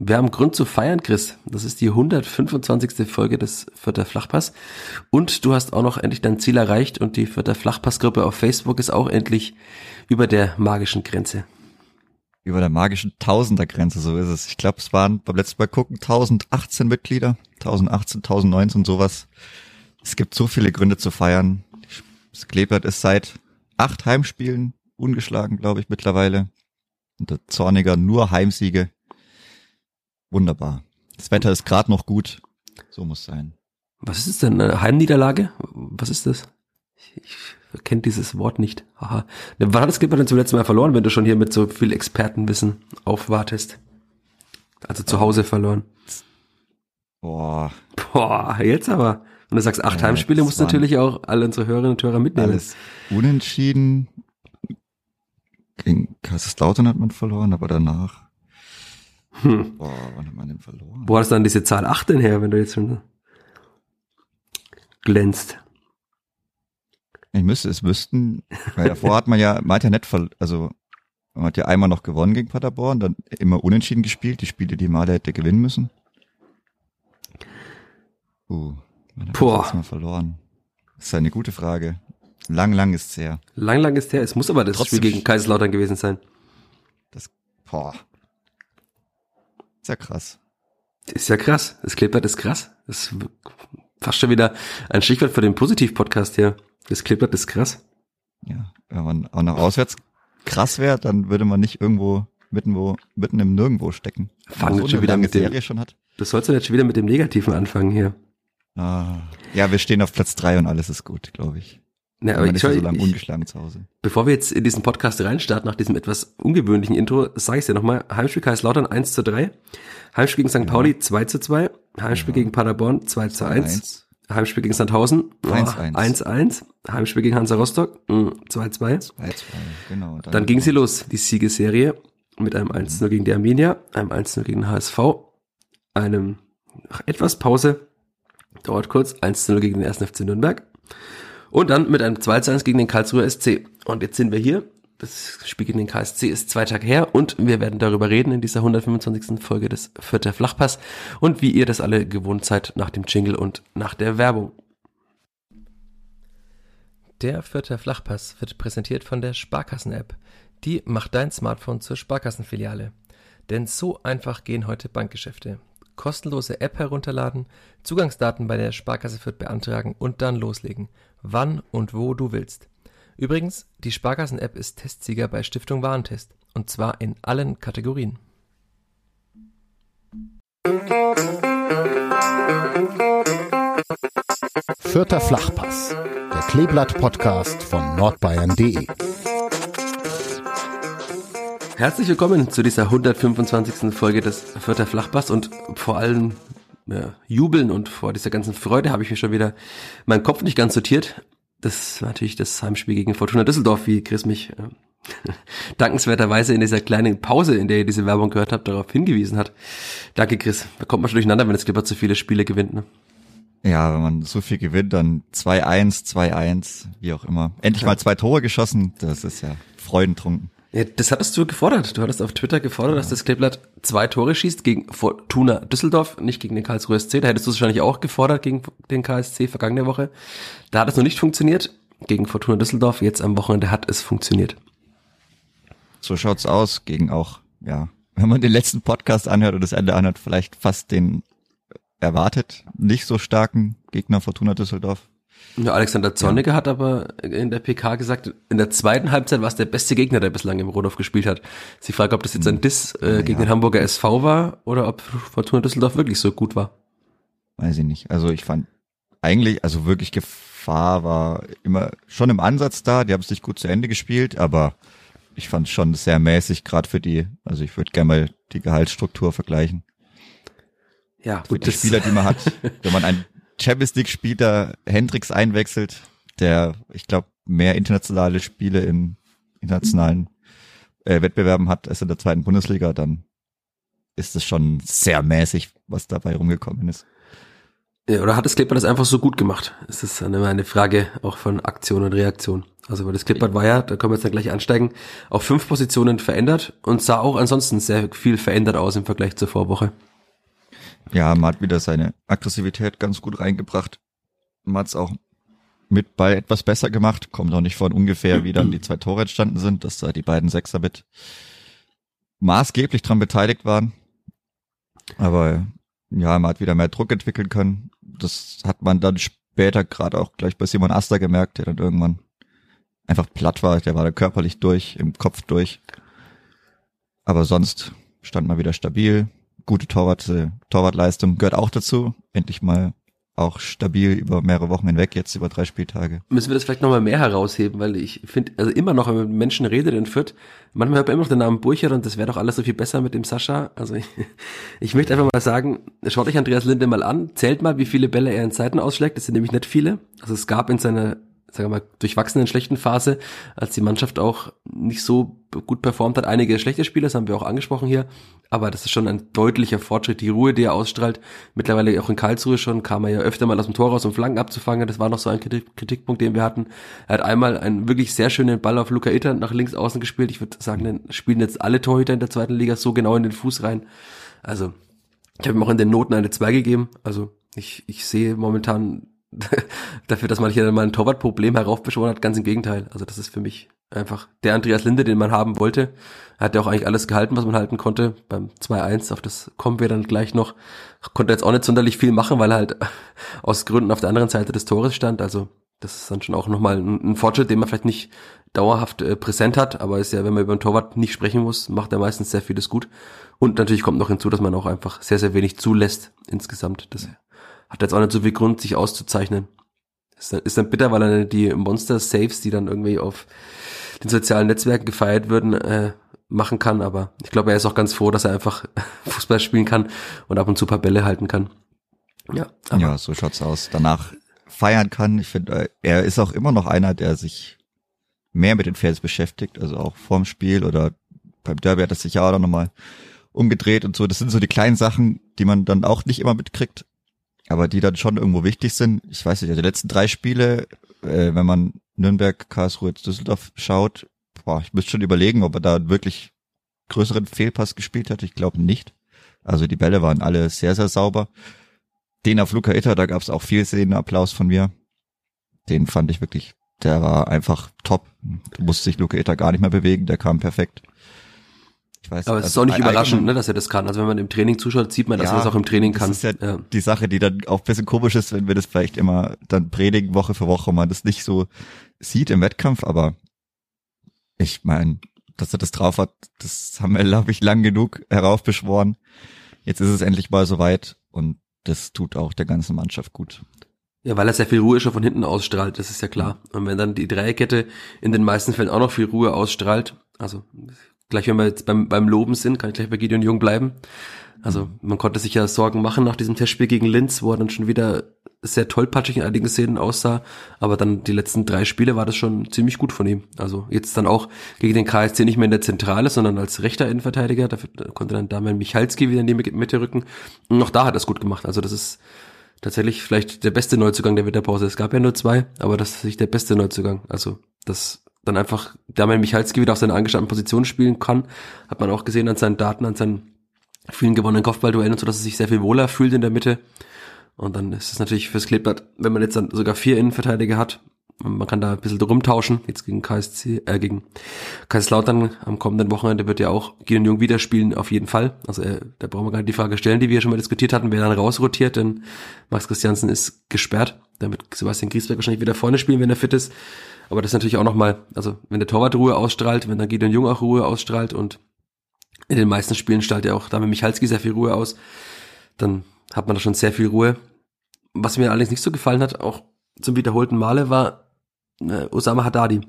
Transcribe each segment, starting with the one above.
Wir haben Grund zu feiern, Chris. Das ist die 125. Folge des Vierter Flachpass. Und du hast auch noch endlich dein Ziel erreicht und die Vierter Flachpass-Gruppe auf Facebook ist auch endlich über der magischen Grenze. Über der magischen Tausender-Grenze, so ist es. Ich glaube, es waren beim letzten Mal gucken 1018 Mitglieder, 1018, 1019, sowas. Es gibt so viele Gründe zu feiern. Das Kleeblatt ist seit acht Heimspielen ungeschlagen, glaube ich, mittlerweile. Und der Zorniger nur Heimsiege Wunderbar. Das Wetter ist gerade noch gut. So muss sein. Was ist es denn? Eine Heimniederlage? Was ist das? Ich, ich kenne dieses Wort nicht. Aha. Wann hat das Clipper denn zum letzten Mal verloren, wenn du schon hier mit so viel Expertenwissen aufwartest? Also zu Hause verloren. Boah. Boah, jetzt aber. Und du sagst acht ja, Heimspiele, musst du natürlich auch alle unsere Hörerinnen und Hörer mitnehmen. Alles unentschieden. Gegen Kaiserslautern hat man verloren, aber danach hm. Boah, wann hat man denn verloren? Wo hast du dann diese Zahl 8 denn her, wenn du jetzt schon glänzt? Ich müsste, es müssten, weil davor hat man ja, man hat ja nicht, also man hat ja einmal noch gewonnen gegen Paderborn, dann immer unentschieden gespielt, die Spiele, die Male hätte gewinnen müssen. Uh, man hat Boah. mal verloren. Das ist eine gute Frage. Lang, lang ist es her. Lang, lang ist es her. Es muss aber das Trotzdem Spiel gegen Kaiserslautern gewesen sein. Das, boah. Ist ja krass. Ist ja krass. Das Kleeblatt ist krass. Das ist fast schon wieder ein Stichwort für den Positiv-Podcast hier. Das Kleeblatt ist krass. Ja, wenn man auch noch auswärts krass wäre, dann würde man nicht irgendwo mitten, wo, mitten im Nirgendwo stecken. Fangen wir schon wieder mit dem, schon hat. Du sollst jetzt schon wieder mit dem Negativen anfangen hier. Ah, ja, wir stehen auf Platz drei und alles ist gut, glaube ich. Ja, aber ich, so lange ungeschlagen zu Hause. Bevor wir jetzt in diesen Podcast reinstarten, nach diesem etwas ungewöhnlichen Intro, sage ich dir nochmal, Heimspiel Kaiserslautern 1 zu 3, Heimspiel gegen St. Ja. Pauli 2 zu 2, Heimspiel ja. gegen Paderborn 2 zu 1, 1. Heimspiel gegen Sandhausen 1 oh, 1, Heimspiel gegen Hansa Rostock 2 2. 2 2, genau. Dann, dann ging sie los, die Siegeserie mit einem 1 0 gegen die Arminia, einem 1 0 gegen den HSV, einem nach etwas Pause, dauert kurz, 1 0 gegen den 1. FC Nürnberg, und dann mit einem 2 zu 1 gegen den Karlsruher SC. Und jetzt sind wir hier. Das Spiel gegen den KSC ist zwei Tage her und wir werden darüber reden in dieser 125. Folge des Vierter Flachpass und wie ihr das alle gewohnt seid nach dem Jingle und nach der Werbung. Der Vierter Flachpass wird präsentiert von der Sparkassen-App. Die macht dein Smartphone zur Sparkassenfiliale. Denn so einfach gehen heute Bankgeschäfte kostenlose App herunterladen, Zugangsdaten bei der Sparkasse Fürth beantragen und dann loslegen, wann und wo du willst. Übrigens, die Sparkassen-App ist Testsieger bei Stiftung Warentest und zwar in allen Kategorien. Vierter Flachpass, der Kleeblatt-Podcast von nordbayern.de. Herzlich willkommen zu dieser 125. Folge des Vierter Flachpass und vor allem ja, Jubeln und vor dieser ganzen Freude habe ich mir schon wieder meinen Kopf nicht ganz sortiert. Das war natürlich das Heimspiel gegen Fortuna Düsseldorf, wie Chris mich äh, dankenswerterweise in dieser kleinen Pause, in der ihr diese Werbung gehört habt, darauf hingewiesen hat. Danke, Chris. Da kommt man schon durcheinander, wenn es Clipper zu viele Spiele gewinnt. Ne? Ja, wenn man so viel gewinnt, dann 2-1, 2-1, wie auch immer. Endlich ja. mal zwei Tore geschossen, das ist ja freudentrunken. Ja, das hattest du gefordert. Du hattest auf Twitter gefordert, ja. dass das Kleeblatt zwei Tore schießt gegen Fortuna Düsseldorf, nicht gegen den Karlsruher SC. Da hättest du es wahrscheinlich auch gefordert gegen den KSC vergangene Woche. Da hat es noch nicht funktioniert. Gegen Fortuna Düsseldorf, jetzt am Wochenende hat es funktioniert. So schaut's aus, gegen auch, ja, wenn man den letzten Podcast anhört und das Ende anhört, vielleicht fast den erwartet, nicht so starken Gegner Fortuna Düsseldorf. Ja, Alexander Zorniger ja. hat aber in der PK gesagt, in der zweiten Halbzeit war es der beste Gegner, der bislang im Rundhof gespielt hat. Sie fragt, ob das jetzt ein hm. Diss äh, gegen ja. den Hamburger SV war oder ob Fortuna Düsseldorf wirklich so gut war. Weiß ich nicht. Also ich fand eigentlich, also wirklich Gefahr war immer schon im Ansatz da. Die haben es nicht gut zu Ende gespielt, aber ich fand es schon sehr mäßig, gerade für die. Also ich würde gerne mal die Gehaltsstruktur vergleichen. Ja, gut. Für die Spieler, die man hat, wenn man einen Champions League Spieler Hendricks einwechselt, der, ich glaube, mehr internationale Spiele in internationalen äh, Wettbewerben hat als in der zweiten Bundesliga, dann ist es schon sehr mäßig, was dabei rumgekommen ist. Ja, oder hat das Klippert das einfach so gut gemacht? Es ist eine, eine Frage auch von Aktion und Reaktion. Also weil das Klippert war ja, da können wir jetzt dann gleich ansteigen, auf fünf Positionen verändert und sah auch ansonsten sehr viel verändert aus im Vergleich zur Vorwoche. Ja, man hat wieder seine Aggressivität ganz gut reingebracht. Man hat es auch mit Ball etwas besser gemacht. Kommt auch nicht von ungefähr, wie dann die zwei Tore entstanden sind, dass da die beiden Sechser mit maßgeblich dran beteiligt waren. Aber ja, man hat wieder mehr Druck entwickeln können. Das hat man dann später gerade auch gleich bei Simon Aster gemerkt, der dann irgendwann einfach platt war. Der war da körperlich durch, im Kopf durch. Aber sonst stand man wieder stabil. Gute Torwart, äh, Torwartleistung gehört auch dazu. Endlich mal auch stabil über mehrere Wochen hinweg, jetzt über drei Spieltage. Müssen wir das vielleicht nochmal mehr herausheben, weil ich finde, also immer noch, wenn man mit Menschen redet in Fürth, manchmal hört man immer noch den Namen Burcher und das wäre doch alles so viel besser mit dem Sascha. Also ich, ich möchte einfach mal sagen, schaut euch Andreas Linde mal an, zählt mal, wie viele Bälle er in Zeiten ausschlägt, das sind nämlich nicht viele. Also es gab in seiner sagen wir mal, durchwachsenen schlechten Phase, als die Mannschaft auch nicht so gut performt hat. Einige schlechte Spiele, das haben wir auch angesprochen hier, aber das ist schon ein deutlicher Fortschritt. Die Ruhe, die er ausstrahlt, mittlerweile auch in Karlsruhe schon, kam er ja öfter mal aus dem Tor raus, um Flanken abzufangen. Das war noch so ein Kritik Kritikpunkt, den wir hatten. Er hat einmal einen wirklich sehr schönen Ball auf Luca Itter nach links außen gespielt. Ich würde sagen, den spielen jetzt alle Torhüter in der zweiten Liga so genau in den Fuß rein. Also, ich habe ihm auch in den Noten eine 2 gegeben. Also, ich, ich sehe momentan dafür, dass man hier mal ein Torwartproblem heraufbeschworen hat, ganz im Gegenteil. Also das ist für mich einfach der Andreas Linde, den man haben wollte. Er hat ja auch eigentlich alles gehalten, was man halten konnte. Beim 2-1, auf das kommen wir dann gleich noch. Konnte jetzt auch nicht sonderlich viel machen, weil er halt aus Gründen auf der anderen Seite des Tores stand. Also das ist dann schon auch nochmal ein, Fortschritt, den man vielleicht nicht dauerhaft äh, präsent hat, aber ist ja, wenn man über einen Torwart nicht sprechen muss, macht er meistens sehr vieles gut. Und natürlich kommt noch hinzu, dass man auch einfach sehr, sehr wenig zulässt insgesamt. Das hat jetzt auch nicht so viel Grund, sich auszuzeichnen. Ist dann, ist dann bitter, weil er die Monster-Saves, die dann irgendwie auf den sozialen Netzwerken gefeiert würden, äh, machen kann, aber ich glaube, er ist auch ganz froh, dass er einfach Fußball spielen kann und ab und zu paar Bälle halten kann. Ja, ja so schaut's aus. Danach feiern kann. Ich finde, äh, er ist auch immer noch einer, der sich mehr mit den Fans beschäftigt, also auch vorm Spiel oder beim Derby hat er sich ja auch nochmal umgedreht und so. Das sind so die kleinen Sachen, die man dann auch nicht immer mitkriegt, aber die dann schon irgendwo wichtig sind. Ich weiß nicht, die letzten drei Spiele, äh, wenn man Nürnberg, Karlsruhe, Düsseldorf schaut, boah, ich müsste schon überlegen, ob er da wirklich größeren Fehlpass gespielt hat. Ich glaube nicht. Also die Bälle waren alle sehr, sehr sauber. Den auf Luca Itter, da gab es auch viel Szenenapplaus von mir. Den fand ich wirklich, der war einfach top. Du musst sich Luca Itter gar nicht mehr bewegen, der kam perfekt. Ich weiß, aber es also ist auch nicht überraschend, ne, dass er das kann. Also wenn man im Training zuschaut, sieht man, dass ja, er das auch im Training kann. Das ist ja, ja, die Sache, die dann auch ein bisschen komisch ist, wenn wir das vielleicht immer dann predigen, Woche für Woche, man das nicht so sieht im Wettkampf, aber ich meine, dass er das drauf hat, das haben wir, glaube ich, lang genug heraufbeschworen. Jetzt ist es endlich mal soweit und das tut auch der ganzen Mannschaft gut. Ja, weil er sehr viel Ruhe schon von hinten ausstrahlt, das ist ja klar. Und wenn dann die Dreierkette in den meisten Fällen auch noch viel Ruhe ausstrahlt, also gleich wenn wir jetzt beim, beim Loben sind, kann ich gleich bei Gideon Jung bleiben. Also man konnte sich ja Sorgen machen nach diesem Testspiel gegen Linz, wo er dann schon wieder sehr tollpatschig in einigen Szenen aussah, aber dann die letzten drei Spiele war das schon ziemlich gut von ihm. Also jetzt dann auch gegen den KSC nicht mehr in der Zentrale, sondern als rechter Innenverteidiger, dafür konnte dann Damian Michalski wieder in die Mitte rücken. Und noch da hat er es gut gemacht. Also das ist tatsächlich vielleicht der beste Neuzugang der Winterpause. Es gab ja nur zwei, aber das ist nicht der beste Neuzugang. Also das dann einfach Damian Michalski wieder auf seiner angestammten Position spielen kann, hat man auch gesehen an seinen Daten, an seinen vielen gewonnenen Kopfballduellen und so, dass er sich sehr viel wohler fühlt in der Mitte. Und dann ist es natürlich fürs Kleeblatt, wenn man jetzt dann sogar vier Innenverteidiger hat, man kann da ein bisschen rumtauschen, jetzt gegen KSC, äh, gegen Kaiserslautern am kommenden Wochenende wird ja auch Gideon Jung wieder spielen, auf jeden Fall. Also äh, da brauchen wir gar nicht die Frage stellen, die wir schon mal diskutiert hatten, wer dann rausrotiert, denn Max Christiansen ist gesperrt, damit Sebastian Griesberg wahrscheinlich wieder vorne spielen, wenn er fit ist. Aber das ist natürlich auch nochmal, also wenn der Torwart Ruhe ausstrahlt, wenn dann Gideon Jung auch Ruhe ausstrahlt und in den meisten Spielen strahlt ja auch damit Michalski sehr viel Ruhe aus, dann hat man da schon sehr viel Ruhe. Was mir allerdings nicht so gefallen hat, auch zum wiederholten Male, war äh, Osama Haddadi.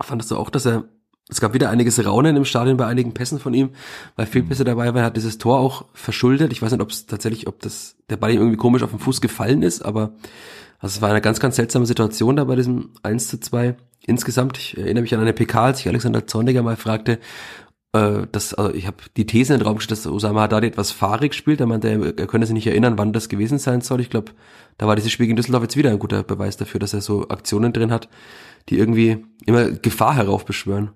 Fandest du auch, dass er, es gab wieder einiges Raunen im Stadion bei einigen Pässen von ihm, weil Fehlpässe dabei waren, er hat dieses Tor auch verschuldet. Ich weiß nicht, ob es tatsächlich, ob das, der Ball ihm irgendwie komisch auf den Fuß gefallen ist, aber also es war eine ganz, ganz seltsame Situation da bei diesem 1 zu 2. Insgesamt, ich erinnere mich an eine PK, als ich Alexander Zorniger mal fragte, äh, das, also ich habe die These in den Raum gestellt, dass Osama Haddadi etwas fahrig spielt. Er meinte, er könne sich nicht erinnern, wann das gewesen sein soll. Ich glaube, da war dieses Spiel gegen Düsseldorf jetzt wieder ein guter Beweis dafür, dass er so Aktionen drin hat, die irgendwie immer Gefahr heraufbeschwören.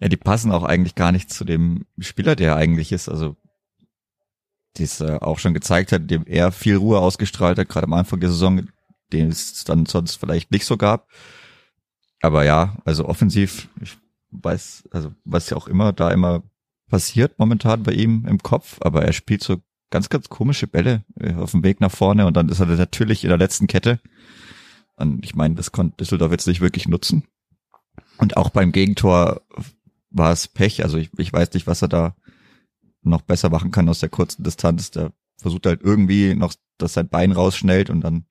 Ja, die passen auch eigentlich gar nicht zu dem Spieler, der er eigentlich ist. Also, die es äh, auch schon gezeigt hat, dem er viel Ruhe ausgestrahlt hat, gerade am Anfang der Saison, den es dann sonst vielleicht nicht so gab. Aber ja, also offensiv, ich weiß, also was ja auch immer da immer passiert momentan bei ihm im Kopf, aber er spielt so ganz, ganz komische Bälle äh, auf dem Weg nach vorne und dann ist er natürlich in der letzten Kette. Und ich meine, das konnte Düsseldorf jetzt nicht wirklich nutzen. Und auch beim Gegentor war es Pech. Also ich, ich weiß nicht, was er da noch besser machen kann aus der kurzen Distanz. Der versucht halt irgendwie noch, dass sein Bein rausschnellt und dann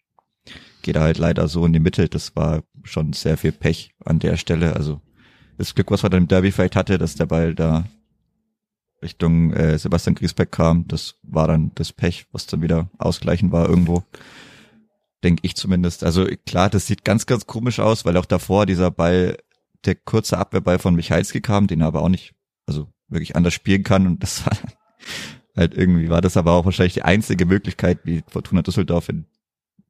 geht er halt leider so in die Mitte. Das war schon sehr viel Pech an der Stelle. Also das Glück, was er dann im Derby vielleicht hatte, dass der Ball da Richtung äh, Sebastian Griesbeck kam, das war dann das Pech, was dann wieder ausgleichen war irgendwo. Denke ich zumindest. Also klar, das sieht ganz, ganz komisch aus, weil auch davor dieser Ball, der kurze Abwehrball von Michalski kam, den er aber auch nicht, also wirklich anders spielen kann und das war halt irgendwie war das aber auch wahrscheinlich die einzige Möglichkeit, wie Fortuna Düsseldorf in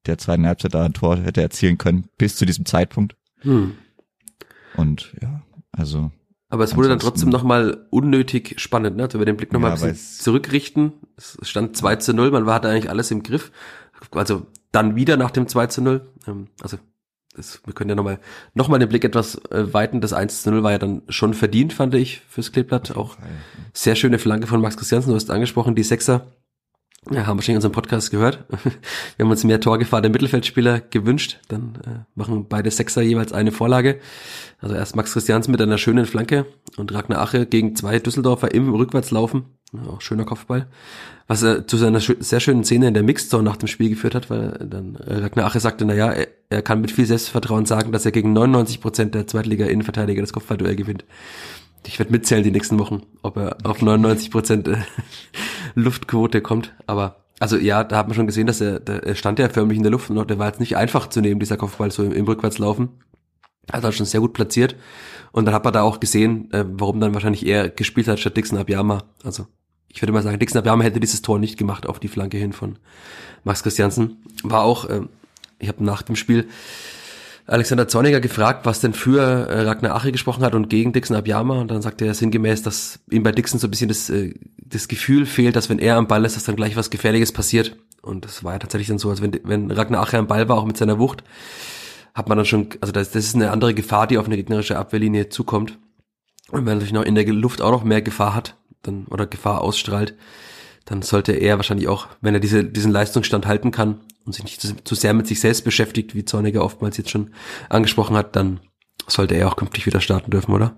der zweiten Halbzeit da ein Tor hätte erzielen können, bis zu diesem Zeitpunkt. Hm. Und ja, also. Aber es wurde dann trotzdem nochmal unnötig spannend, ne? Wenn wir den Blick nochmal ja, ein bisschen zurückrichten. Es stand 2 zu 0, man hatte eigentlich alles im Griff. Also dann wieder nach dem 2 zu 0. Ähm, also das, wir können ja nochmal noch mal den Blick etwas äh, weiten. Das 1 zu 0 war ja dann schon verdient, fand ich, fürs Kleeblatt. Auch sehr schöne Flanke von Max Christiansen, du hast angesprochen, die Sechser ja, haben wahrscheinlich unseren Podcast gehört. Wir haben uns mehr Torgefahr der Mittelfeldspieler gewünscht. Dann äh, machen beide Sechser jeweils eine Vorlage. Also erst Max Christiansen mit einer schönen Flanke und Ragnar Ache gegen zwei Düsseldorfer im Rückwärtslaufen. Ja, auch schöner Kopfball. Was er zu seiner sehr schönen Szene in der Mixzone nach dem Spiel geführt hat, weil dann äh, Ragnar Ache sagte, na ja, er, er kann mit viel Selbstvertrauen sagen, dass er gegen 99 Prozent der Zweitliga-Innenverteidiger das Kopfballduell gewinnt. Ich werde mitzählen die nächsten Wochen, ob er auf 99 Prozent äh, Luftquote kommt. Aber also ja, da hat man schon gesehen, dass er, der stand ja förmlich in der Luft und der war jetzt nicht einfach zu nehmen, dieser Kopfball so im, im Rückwärtslaufen. Hat schon sehr gut platziert. Und dann hat man da auch gesehen, äh, warum dann wahrscheinlich er gespielt hat statt Dixon Abiyama. Also ich würde mal sagen, Dixon Abiyama hätte dieses Tor nicht gemacht auf die Flanke hin von Max Christiansen. War auch, äh, ich habe nach dem Spiel Alexander Zorniger gefragt, was denn für äh, Ragnar Ache gesprochen hat und gegen Dixon Abiyama. Und dann sagte er sinngemäß, dass ihm bei Dixon so ein bisschen das, äh, das Gefühl fehlt, dass wenn er am Ball ist, dass dann gleich was Gefährliches passiert. Und das war ja tatsächlich dann so, als wenn, wenn Ragnar Ache am Ball war, auch mit seiner Wucht, hat man dann schon, also das, das ist eine andere Gefahr, die auf eine gegnerische Abwehrlinie zukommt. Und wenn er natürlich noch in der Luft auch noch mehr Gefahr hat, dann, oder Gefahr ausstrahlt, dann sollte er wahrscheinlich auch, wenn er diese, diesen Leistungsstand halten kann, und sich nicht zu, zu sehr mit sich selbst beschäftigt, wie Zorniger oftmals jetzt schon angesprochen hat, dann sollte er auch künftig wieder starten dürfen, oder?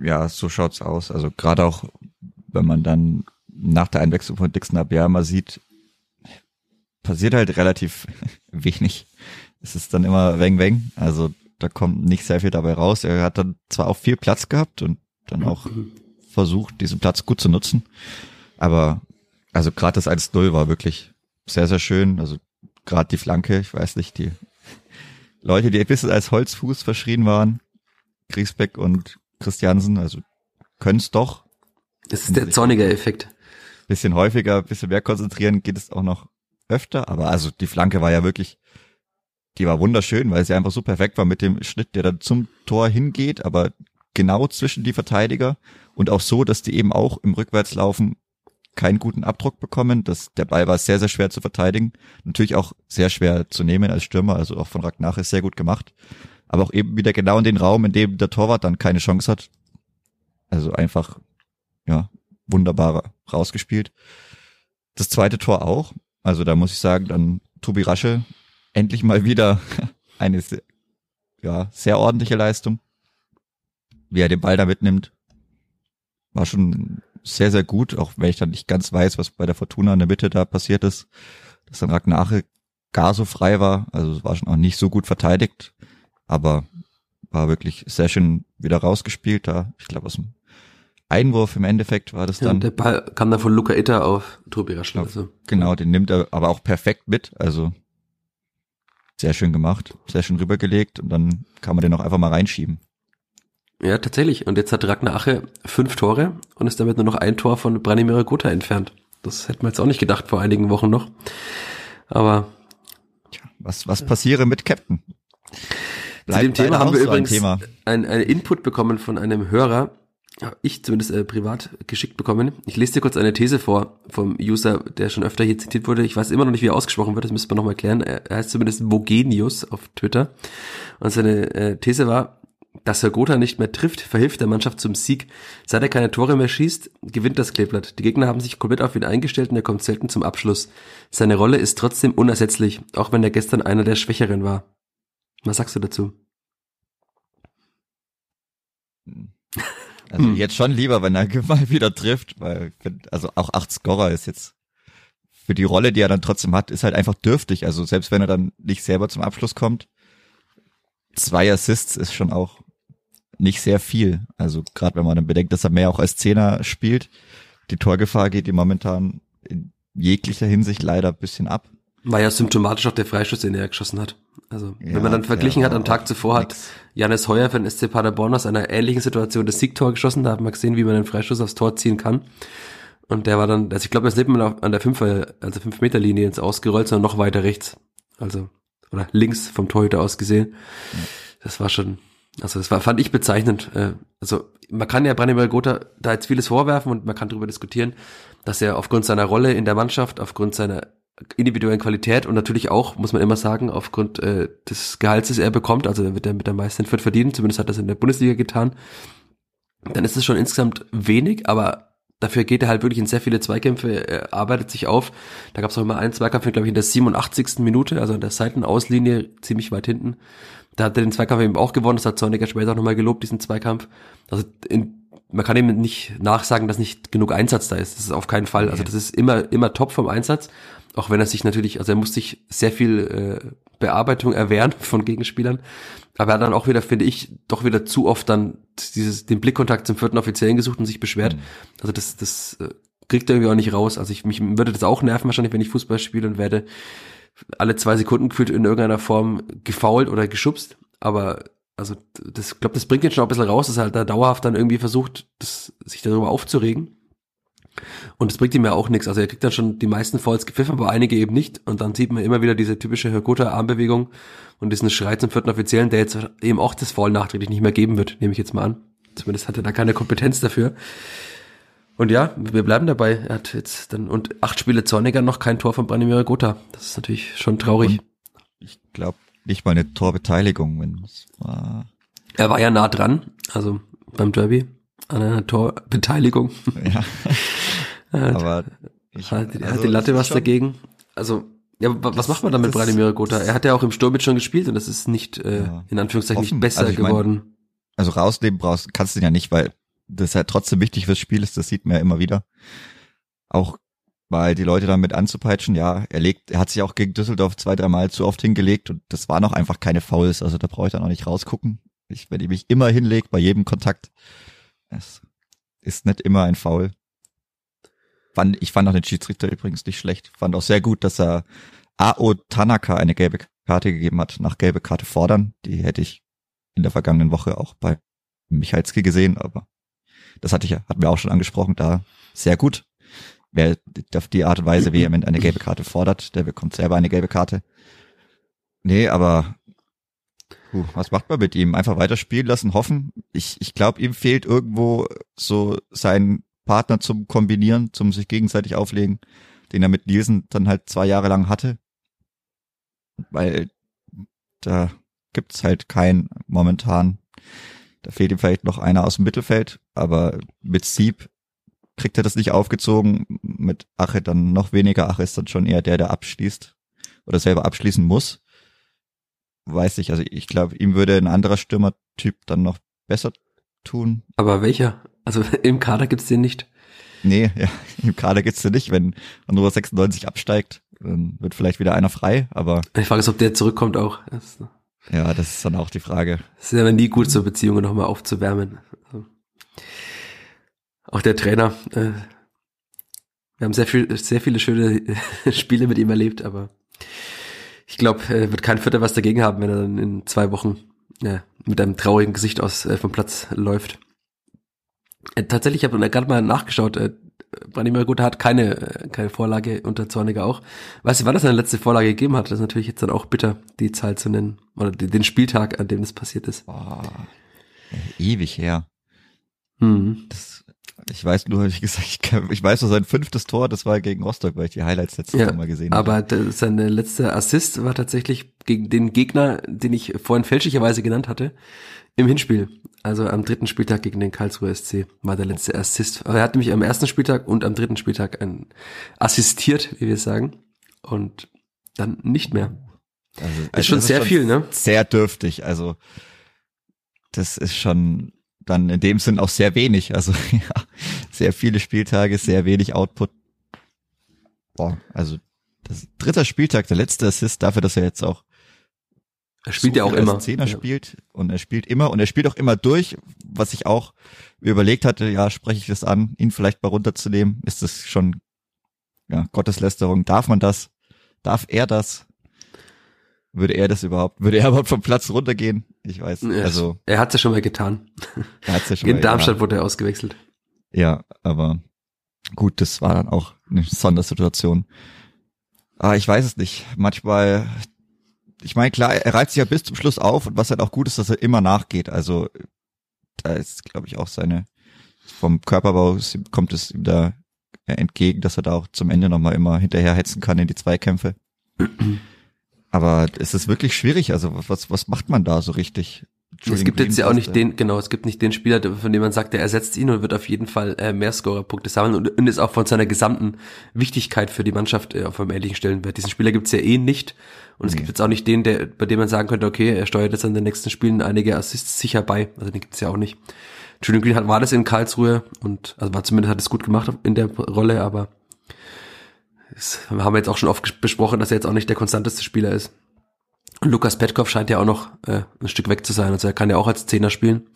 Ja, so schaut's aus. Also gerade auch, wenn man dann nach der Einwechslung von Dixon Abiyama sieht, passiert halt relativ wenig. Es ist dann immer weng weng. Also da kommt nicht sehr viel dabei raus. Er hat dann zwar auch viel Platz gehabt und dann auch versucht, diesen Platz gut zu nutzen. Aber also gerade das 1-0 war wirklich sehr, sehr schön. Also gerade die Flanke, ich weiß nicht, die Leute, die ein bisschen als Holzfuß verschrien waren, Griesbeck und Christiansen, also können es doch. Das ist der zornige Effekt. Bisschen häufiger, bisschen mehr konzentrieren, geht es auch noch öfter. Aber also die Flanke war ja wirklich, die war wunderschön, weil sie einfach so perfekt war mit dem Schnitt, der dann zum Tor hingeht, aber genau zwischen die Verteidiger und auch so, dass die eben auch im Rückwärtslaufen keinen guten Abdruck bekommen. Das, der Ball war sehr, sehr schwer zu verteidigen. Natürlich auch sehr schwer zu nehmen als Stürmer, also auch von Ragnach ist sehr gut gemacht. Aber auch eben wieder genau in den Raum, in dem der Torwart dann keine Chance hat. Also einfach, ja, wunderbar rausgespielt. Das zweite Tor auch. Also da muss ich sagen, dann Tobi Rasche endlich mal wieder eine ja, sehr ordentliche Leistung. Wie er den Ball da mitnimmt, war schon sehr, sehr gut, auch wenn ich dann nicht ganz weiß, was bei der Fortuna in der Mitte da passiert ist, dass dann Ragnache gar so frei war. Also es war schon auch nicht so gut verteidigt, aber war wirklich sehr schön wieder rausgespielt da. Ich glaube aus dem Einwurf im Endeffekt war das dann. Ja, der Ball kam dann von Luca Itter auf Tobi Raschler. Also. Genau, den nimmt er aber auch perfekt mit. Also sehr schön gemacht, sehr schön rübergelegt und dann kann man den auch einfach mal reinschieben. Ja, tatsächlich. Und jetzt hat Ragnar Ache fünf Tore und ist damit nur noch ein Tor von Branimir Gotha entfernt. Das hätte man jetzt auch nicht gedacht vor einigen Wochen noch. Aber. Tja, was, was passiere mit Captain? Bleib, Zu dem Thema haben wir übrigens ein, ein, ein Input bekommen von einem Hörer, ich zumindest äh, privat geschickt bekommen. Ich lese dir kurz eine These vor vom User, der schon öfter hier zitiert wurde. Ich weiß immer noch nicht, wie er ausgesprochen wird, das müsste man nochmal klären. Er heißt zumindest Bogenius auf Twitter. Und seine äh, These war, dass Herr Gotha nicht mehr trifft, verhilft der Mannschaft zum Sieg. Seit er keine Tore mehr schießt, gewinnt das Kleeblatt. Die Gegner haben sich komplett auf ihn eingestellt und er kommt selten zum Abschluss. Seine Rolle ist trotzdem unersetzlich, auch wenn er gestern einer der Schwächeren war. Was sagst du dazu? Also hm. jetzt schon lieber, wenn er mal wieder trifft, weil also auch acht Scorer ist jetzt für die Rolle, die er dann trotzdem hat, ist halt einfach dürftig. Also selbst wenn er dann nicht selber zum Abschluss kommt, zwei Assists ist schon auch nicht sehr viel. Also gerade wenn man dann bedenkt, dass er mehr auch als Zehner spielt, die Torgefahr geht ihm momentan in jeglicher Hinsicht leider ein bisschen ab. War ja symptomatisch auch der Freischuss, den er geschossen hat. Also, ja, wenn man dann verglichen hat, am Tag zuvor nix. hat Janis Heuer für den SC Paderborn aus einer ähnlichen Situation das Siegtor geschossen. Da hat man gesehen, wie man einen Freischuss aufs Tor ziehen kann. Und der war dann, also ich glaube, er ist nicht mehr an der 5 also 5 Meter Linie ins Ausgerollt, sondern noch weiter rechts. Also, oder links vom Torhüter aus gesehen. Das war schon, also das war, fand ich bezeichnend. Äh, also, man kann ja Branimir Gotha da jetzt vieles vorwerfen und man kann darüber diskutieren, dass er aufgrund seiner Rolle in der Mannschaft, aufgrund seiner individuellen Qualität und natürlich auch, muss man immer sagen, aufgrund äh, des Gehalts, das er bekommt, also wird er mit der meisten Fürth verdienen, zumindest hat er es in der Bundesliga getan, dann ist es schon insgesamt wenig, aber dafür geht er halt wirklich in sehr viele Zweikämpfe, er arbeitet sich auf. Da gab es auch immer einen Zweikampf, glaube ich, in der 87. Minute, also in der Seitenauslinie, ziemlich weit hinten. Da hat er den Zweikampf eben auch gewonnen, das hat Zorniger später auch nochmal gelobt, diesen Zweikampf. Also in, man kann ihm nicht nachsagen, dass nicht genug Einsatz da ist. Das ist auf keinen Fall. Also das ist immer, immer top vom Einsatz. Auch wenn er sich natürlich, also er muss sich sehr viel äh, Bearbeitung erwehren von Gegenspielern. Aber er hat dann auch wieder, finde ich, doch wieder zu oft dann dieses, den Blickkontakt zum vierten Offiziellen gesucht und sich beschwert. Mhm. Also das, das äh, kriegt er irgendwie auch nicht raus. Also ich, mich würde das auch nerven wahrscheinlich, wenn ich Fußball spiele und werde alle zwei Sekunden gefühlt in irgendeiner Form gefault oder geschubst. Aber also das, glaube, das bringt jetzt schon ein bisschen raus, dass er halt da dauerhaft dann irgendwie versucht, das, sich darüber aufzuregen. Und es bringt ihm ja auch nichts. Also er kriegt dann schon die meisten Fouls gepfiffen, aber einige eben nicht. Und dann sieht man immer wieder diese typische Hörgota-Armbewegung und diesen Schrei zum vierten Offiziellen, der jetzt eben auch das Foul nachträglich nicht mehr geben wird, nehme ich jetzt mal an. Zumindest hat er da keine Kompetenz dafür. Und ja, wir bleiben dabei. Er hat jetzt dann und acht Spiele Zorniger noch kein Tor von Branimir Gotha. Das ist natürlich schon traurig. Und ich glaube nicht mal eine Torbeteiligung, wenn es war. Er war ja nah dran, also beim Derby an einer Torbeteiligung. Ja. Aber ich, hat, also, hat die Latte was dagegen. Also, ja, was das, macht man dann mit Branimir Gotha? Er hat ja auch im Sturm schon gespielt und das ist nicht, äh, ja. in Anführungszeichen, Offen. nicht besser also geworden. Mein, also rausnehmen brauchst, kannst du ja nicht, weil das ja trotzdem wichtig fürs Spiel ist, das sieht man ja immer wieder. Auch weil die Leute damit anzupeitschen, ja, er legt, er hat sich auch gegen Düsseldorf zwei, dreimal zu oft hingelegt und das war noch einfach keine Fouls, also da brauche ich dann auch nicht rausgucken. Ich, wenn ich mich immer hinlege bei jedem Kontakt, es ist nicht immer ein Foul. Ich fand auch den Schiedsrichter übrigens nicht schlecht. Fand auch sehr gut, dass er Ao Tanaka eine gelbe Karte gegeben hat, nach gelbe Karte fordern. Die hätte ich in der vergangenen Woche auch bei Michalski gesehen, aber das hatte ich ja, hatten wir auch schon angesprochen, da sehr gut. Wer auf die Art und Weise vehement eine gelbe Karte fordert, der bekommt selber eine gelbe Karte. Nee, aber Puh, was macht man mit ihm? Einfach weiter spielen lassen, hoffen. Ich, ich glaube, ihm fehlt irgendwo so sein Partner zum Kombinieren, zum sich gegenseitig auflegen, den er mit Nielsen dann halt zwei Jahre lang hatte. Weil da gibt's halt keinen momentan. Da fehlt ihm vielleicht noch einer aus dem Mittelfeld, aber mit Sieb kriegt er das nicht aufgezogen. Mit Ache dann noch weniger. Ache ist dann schon eher der, der abschließt oder selber abschließen muss weiß ich, also ich glaube, ihm würde ein anderer Stürmertyp dann noch besser tun. Aber welcher? Also im Kader gibt's den nicht. Nee, ja, im Kader gibt's den nicht. Wenn Hannover 96 absteigt, dann wird vielleicht wieder einer frei, aber. Ich frage ist, ob der zurückkommt auch. Ja, das ist dann auch die Frage. Es ist aber nie gut, so Beziehungen nochmal aufzuwärmen. Also, auch der Trainer, äh, wir haben sehr viel, sehr viele schöne Spiele mit ihm erlebt, aber ich glaube, äh, wird kein Vierter was dagegen haben, wenn er dann in zwei Wochen ja, mit einem traurigen Gesicht aus äh, vom Platz läuft. Äh, tatsächlich, ich habe gerade mal nachgeschaut, äh, Branimir Gute hat keine, äh, keine Vorlage unter Zorniger auch. Weißt du, wann das seine letzte Vorlage gegeben hat? Das ist natürlich jetzt dann auch bitter, die Zahl zu nennen. Oder den Spieltag, an dem das passiert ist. Boah, ewig her. Mhm. Das, ich weiß nur, wie gesagt, ich, kann, ich weiß nur sein fünftes Tor, das war gegen Rostock, weil ich die Highlights letztes ja, Mal gesehen habe. Aber seine letzte Assist war tatsächlich gegen den Gegner, den ich vorhin fälschlicherweise genannt hatte, im Hinspiel. Also am dritten Spieltag gegen den Karlsruher SC war der letzte Assist. Aber er hat nämlich am ersten Spieltag und am dritten Spieltag ein assistiert, wie wir sagen. Und dann nicht mehr. Also, also ist schon sehr ist schon viel, ne? Sehr dürftig. Also das ist schon dann in dem Sinn auch sehr wenig. Also ja, sehr viele Spieltage, sehr wenig Output. Boah, also das dritte Spieltag, der letzte Assist dafür, dass er jetzt auch er spielt so ja auch immer. Zehner ja. spielt und er spielt immer und er spielt auch immer durch, was ich auch überlegt hatte, ja, spreche ich das an, ihn vielleicht mal runterzunehmen, ist das schon ja, Gotteslästerung, darf man das? Darf er das? Würde er das überhaupt, würde er überhaupt vom Platz runtergehen? Ich weiß, ja, also. Er hat's ja schon mal getan. Er hat's ja schon In mal, Darmstadt ja. wurde er ausgewechselt. Ja, aber gut, das war dann auch eine Sondersituation. Ah, ich weiß es nicht. Manchmal ich meine, klar, er reizt sich ja bis zum Schluss auf und was halt auch gut ist, dass er immer nachgeht. Also da ist, glaube ich, auch seine, vom Körperbau kommt es ihm da entgegen, dass er da auch zum Ende nochmal immer hinterher hetzen kann in die Zweikämpfe. Aber es ist wirklich schwierig. Also was, was macht man da so richtig? Es gibt jetzt ja auch nicht den, genau, es gibt nicht den Spieler, von dem man sagt, der ersetzt ihn und wird auf jeden Fall äh, mehr Scorerpunkte sammeln und, und ist auch von seiner gesamten Wichtigkeit für die Mannschaft äh, auf einem ähnlichen Stellenwert. Diesen Spieler gibt's ja eh nicht. Und es gibt jetzt auch nicht den, der, bei dem man sagen könnte, okay, er steuert jetzt an den nächsten Spielen einige Assists sicher bei. Also den gibt's ja auch nicht. Julian Green hat, war das in Karlsruhe und also war zumindest hat es gut gemacht in der Rolle, aber das haben wir jetzt auch schon oft besprochen, dass er jetzt auch nicht der konstanteste Spieler ist. Und Lukas Petkov scheint ja auch noch äh, ein Stück weg zu sein. Also er kann ja auch als Zehner spielen.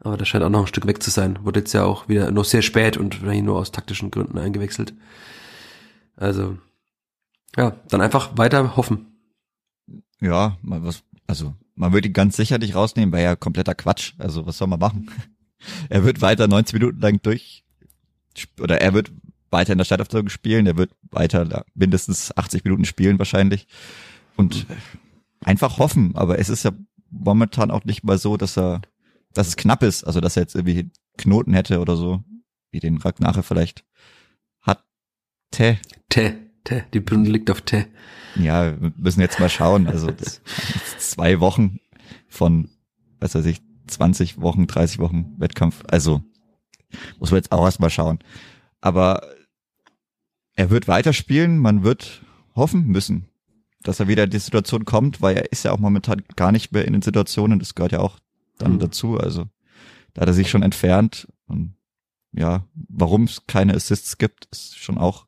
Aber der scheint auch noch ein Stück weg zu sein. Wurde jetzt ja auch wieder noch sehr spät und nur aus taktischen Gründen eingewechselt. Also, ja, dann einfach weiter hoffen. Ja, was, also man würde ihn ganz sicher nicht rausnehmen, weil ja kompletter Quatsch. Also was soll man machen? er wird weiter 90 Minuten lang durch oder er wird weiter in der Startaufstellung spielen, er wird weiter mindestens 80 Minuten spielen wahrscheinlich und einfach hoffen. Aber es ist ja momentan auch nicht mal so, dass er, dass es knapp ist, also dass er jetzt irgendwie Knoten hätte oder so, wie den Ragnache vielleicht hat. Tä. Tä. Tä. Die Bünde liegt auf Tä. Ja, wir müssen jetzt mal schauen. Also zwei Wochen von, was weiß ich, 20 Wochen, 30 Wochen Wettkampf. Also muss man jetzt auch erstmal schauen. Aber er wird weiterspielen. Man wird hoffen müssen, dass er wieder in die Situation kommt, weil er ist ja auch momentan gar nicht mehr in den Situationen. Das gehört ja auch dann mhm. dazu. Also da hat er sich schon entfernt. Und ja, warum es keine Assists gibt, ist schon auch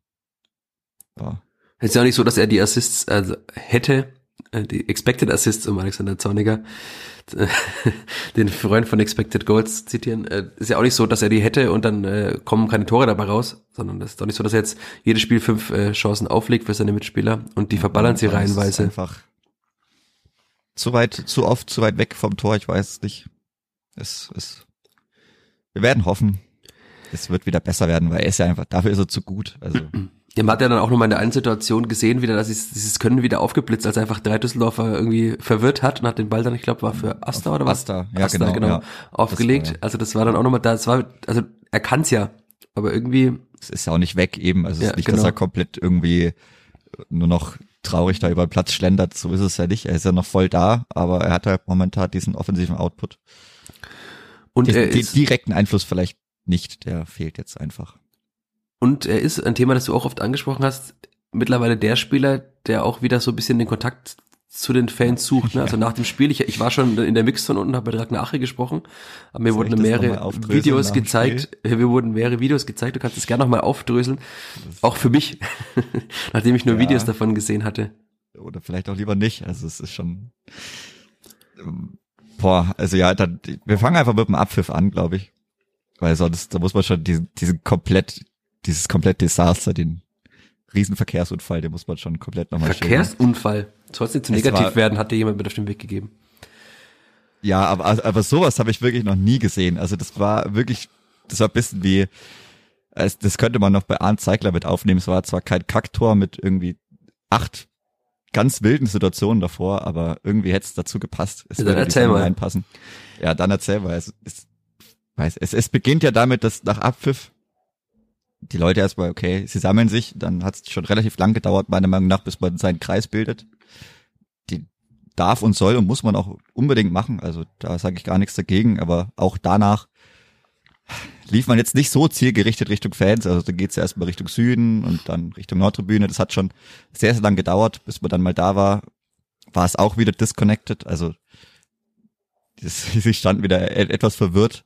ja, es ist ja auch nicht so, dass er die Assists also hätte, die Expected Assists, um Alexander Zorniger, den Freund von Expected Goals zitieren, äh, ist ja auch nicht so, dass er die hätte und dann äh, kommen keine Tore dabei raus, sondern das ist auch nicht so, dass er jetzt jedes Spiel fünf äh, Chancen auflegt für seine Mitspieler und die verballern sie reihenweise. Einfach zu weit, zu oft, zu weit weg vom Tor, ich weiß es nicht. Es ist, wir werden hoffen, es wird wieder besser werden, weil er ist ja einfach, dafür ist er zu gut. Also man hat ja dann auch nochmal in der einen Situation gesehen, wieder, dass dieses Können wieder aufgeblitzt, als einfach drei Düsseldorfer irgendwie verwirrt hat und hat den Ball dann, ich glaube, war für Asta oder was? Asta, ja Asta, genau, genau ja. aufgelegt. Das war, ja. Also das war dann auch nochmal, das war, also er kann's ja, aber irgendwie. Es ist ja auch nicht weg eben, also es ist nicht, genau. dass er komplett irgendwie nur noch traurig da über den Platz schlendert, so ist es ja nicht. Er ist ja noch voll da, aber er hat halt momentan diesen offensiven Output. Und den, den direkten Einfluss vielleicht nicht, der fehlt jetzt einfach. Und er ist ein Thema, das du auch oft angesprochen hast, mittlerweile der Spieler, der auch wieder so ein bisschen den Kontakt zu den Fans sucht. Ne? Also nach dem Spiel, ich, ich war schon in der Mixzone unten, habe mit Ragnar Ache gesprochen, aber mir wurden mehrere Videos gezeigt, Spiel? mir wurden mehrere Videos gezeigt, du kannst es gerne nochmal aufdröseln, auch für mich, nachdem ich nur ja. Videos davon gesehen hatte. Oder vielleicht auch lieber nicht, also es ist schon, boah, also ja, dann, wir fangen einfach mit dem Abpfiff an, glaube ich, weil sonst, da muss man schon diesen, diesen komplett dieses komplett Desaster, den Riesenverkehrsunfall, den muss man schon komplett nochmal Verkehrsunfall? Soll es nicht zu negativ war, werden, hat dir jemand mit auf den Weg gegeben. Ja, aber, aber sowas habe ich wirklich noch nie gesehen. Also das war wirklich, das war ein bisschen wie, das könnte man noch bei Arndt Zeigler mit aufnehmen. Es war zwar kein Kacktor mit irgendwie acht ganz wilden Situationen davor, aber irgendwie hätte es dazu gepasst. Es ja, würde erzähl mal. reinpassen. Ja, dann erzähl mal. Es, es, weiß, es, es beginnt ja damit, dass nach Abpfiff die Leute erstmal, okay, sie sammeln sich, dann hat es schon relativ lang gedauert, meiner Meinung nach, bis man seinen Kreis bildet. Die darf und soll und muss man auch unbedingt machen. Also da sage ich gar nichts dagegen, aber auch danach lief man jetzt nicht so zielgerichtet Richtung Fans. Also da geht's ja erstmal Richtung Süden und dann Richtung Nordtribüne. Das hat schon sehr, sehr lang gedauert, bis man dann mal da war. War es auch wieder disconnected. Also sie standen wieder e-, etwas verwirrt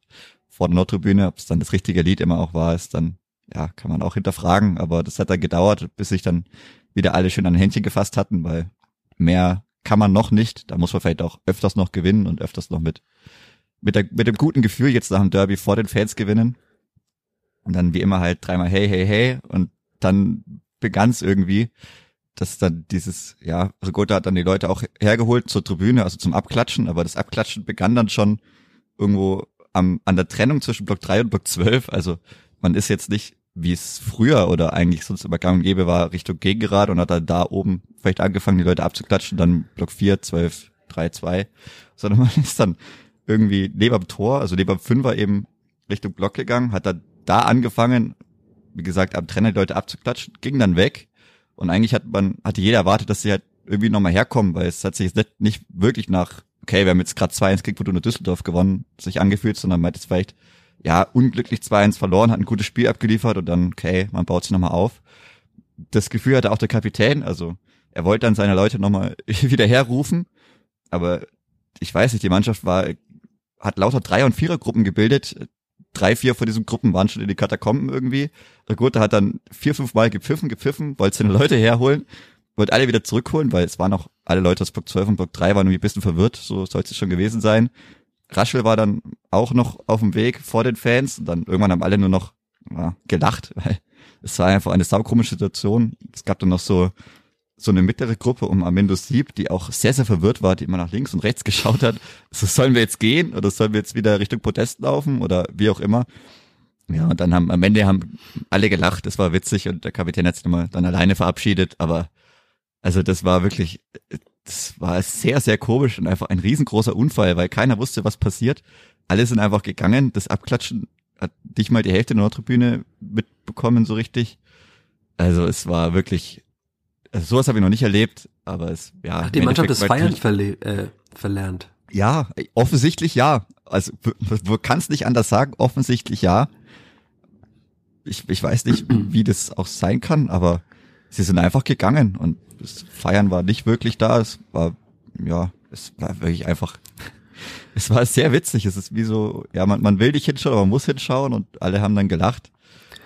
vor der Nordtribüne. Ob es dann das richtige Lied immer auch war, ist dann, ja, kann man auch hinterfragen. Aber das hat dann gedauert, bis sich dann wieder alle schön an Händchen gefasst hatten, weil mehr kann man noch nicht. Da muss man vielleicht auch öfters noch gewinnen und öfters noch mit mit, der, mit dem guten Gefühl jetzt nach dem Derby vor den Fans gewinnen. Und dann wie immer halt dreimal hey, hey, hey. Und dann begann es irgendwie, dass dann dieses, ja, Rigotta hat dann die Leute auch hergeholt zur Tribüne, also zum Abklatschen, aber das Abklatschen begann dann schon irgendwo am, an der Trennung zwischen Block 3 und Block 12. Also man ist jetzt nicht, wie es früher oder eigentlich sonst immer gang und gäbe war, Richtung Gegengerade und hat dann da oben vielleicht angefangen, die Leute abzuklatschen, dann Block 4, 12, 3, 2, sondern man ist dann irgendwie neben dem Tor, also neben dem Fünfer eben Richtung Block gegangen, hat dann da angefangen, wie gesagt, am Trainer die Leute abzuklatschen, ging dann weg und eigentlich hat man, hatte jeder erwartet, dass sie halt irgendwie nochmal herkommen, weil es hat sich jetzt nicht, nicht wirklich nach, okay, wir haben jetzt gerade 2-1 gegen Fortuna Düsseldorf gewonnen, sich angefühlt, sondern man hat jetzt vielleicht, ja, unglücklich 2-1 verloren, hat ein gutes Spiel abgeliefert und dann, okay, man baut sich nochmal auf. Das Gefühl hatte auch der Kapitän, also er wollte dann seine Leute nochmal wieder herrufen, aber ich weiß nicht, die Mannschaft war hat lauter Dreier- und Vierergruppen gebildet. Drei, vier von diesen Gruppen waren schon in die Katakomben irgendwie. Der Gute hat dann vier, fünf Mal gepfiffen, gepfiffen, wollte seine Leute herholen, wollte alle wieder zurückholen, weil es waren noch alle Leute aus Block 12 und Block 3 waren irgendwie ein bisschen verwirrt, so sollte es schon gewesen sein. Raschel war dann auch noch auf dem Weg vor den Fans und dann irgendwann haben alle nur noch ja, gelacht, weil es war einfach eine saukomische Situation. Es gab dann noch so so eine mittlere Gruppe um Amendo Sieb, die auch sehr, sehr verwirrt war, die immer nach links und rechts geschaut hat. So, sollen wir jetzt gehen oder sollen wir jetzt wieder Richtung Podest laufen oder wie auch immer. Ja, und dann haben am Ende haben alle gelacht, das war witzig und der Kapitän hat sich nochmal dann alleine verabschiedet, aber also das war wirklich, das war sehr, sehr komisch und einfach ein riesengroßer Unfall, weil keiner wusste, was passiert. Alle sind einfach gegangen, das Abklatschen hat nicht mal die Hälfte der Nordtribüne mitbekommen so richtig. Also es war wirklich also sowas habe ich noch nicht erlebt, aber es, ja. Hat die Mannschaft das Feiern verle äh, verlernt? Ja, offensichtlich ja. Also du kannst nicht anders sagen, offensichtlich ja. Ich, ich weiß nicht, wie das auch sein kann, aber sie sind einfach gegangen und das Feiern war nicht wirklich da. Es war, ja, es war wirklich einfach, es war sehr witzig. Es ist wie so, ja, man, man will nicht hinschauen, aber man muss hinschauen und alle haben dann gelacht.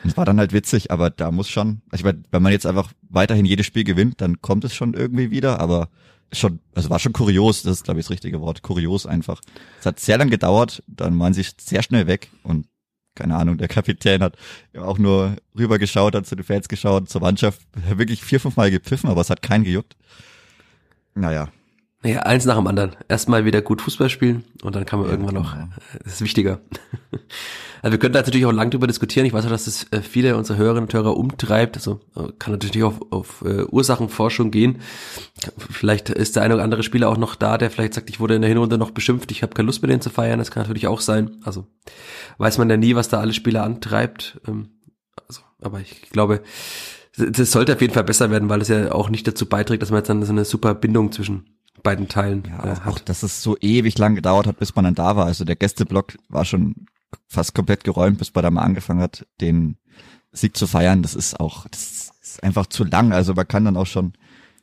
Es war dann halt witzig, aber da muss schon, also ich meine, wenn man jetzt einfach weiterhin jedes Spiel gewinnt, dann kommt es schon irgendwie wieder, aber schon, also war schon kurios, das ist glaube ich das richtige Wort, kurios einfach. Es hat sehr lang gedauert, dann waren sie sehr schnell weg und keine Ahnung, der Kapitän hat auch nur rübergeschaut, hat zu den Fans geschaut, zur Mannschaft, wirklich vier, fünf Mal gepfiffen, aber es hat keinen gejuckt. Naja. Naja, eins nach dem anderen. Erstmal wieder gut Fußball spielen und dann kann man ja, irgendwann genau. noch, das ist wichtiger. Also wir könnten da natürlich auch lang drüber diskutieren. Ich weiß auch, dass das äh, viele unserer Hörerinnen und Hörer umtreibt. Also äh, kann natürlich auf, auf uh, Ursachenforschung gehen. Vielleicht ist der eine oder andere Spieler auch noch da, der vielleicht sagt, ich wurde in der Hinrunde noch beschimpft, ich habe keine Lust mehr den zu feiern. Das kann natürlich auch sein. Also weiß man ja nie, was da alle Spieler antreibt. Ähm, also, aber ich glaube, das sollte auf jeden Fall besser werden, weil es ja auch nicht dazu beiträgt, dass man jetzt dann so eine super Bindung zwischen beiden Teilen ja, äh. Auch, dass es so ewig lang gedauert hat, bis man dann da war. Also der Gästeblock war schon fast komplett geräumt, bis man da mal angefangen hat, den Sieg zu feiern. Das ist auch, das ist einfach zu lang. Also man kann dann auch schon,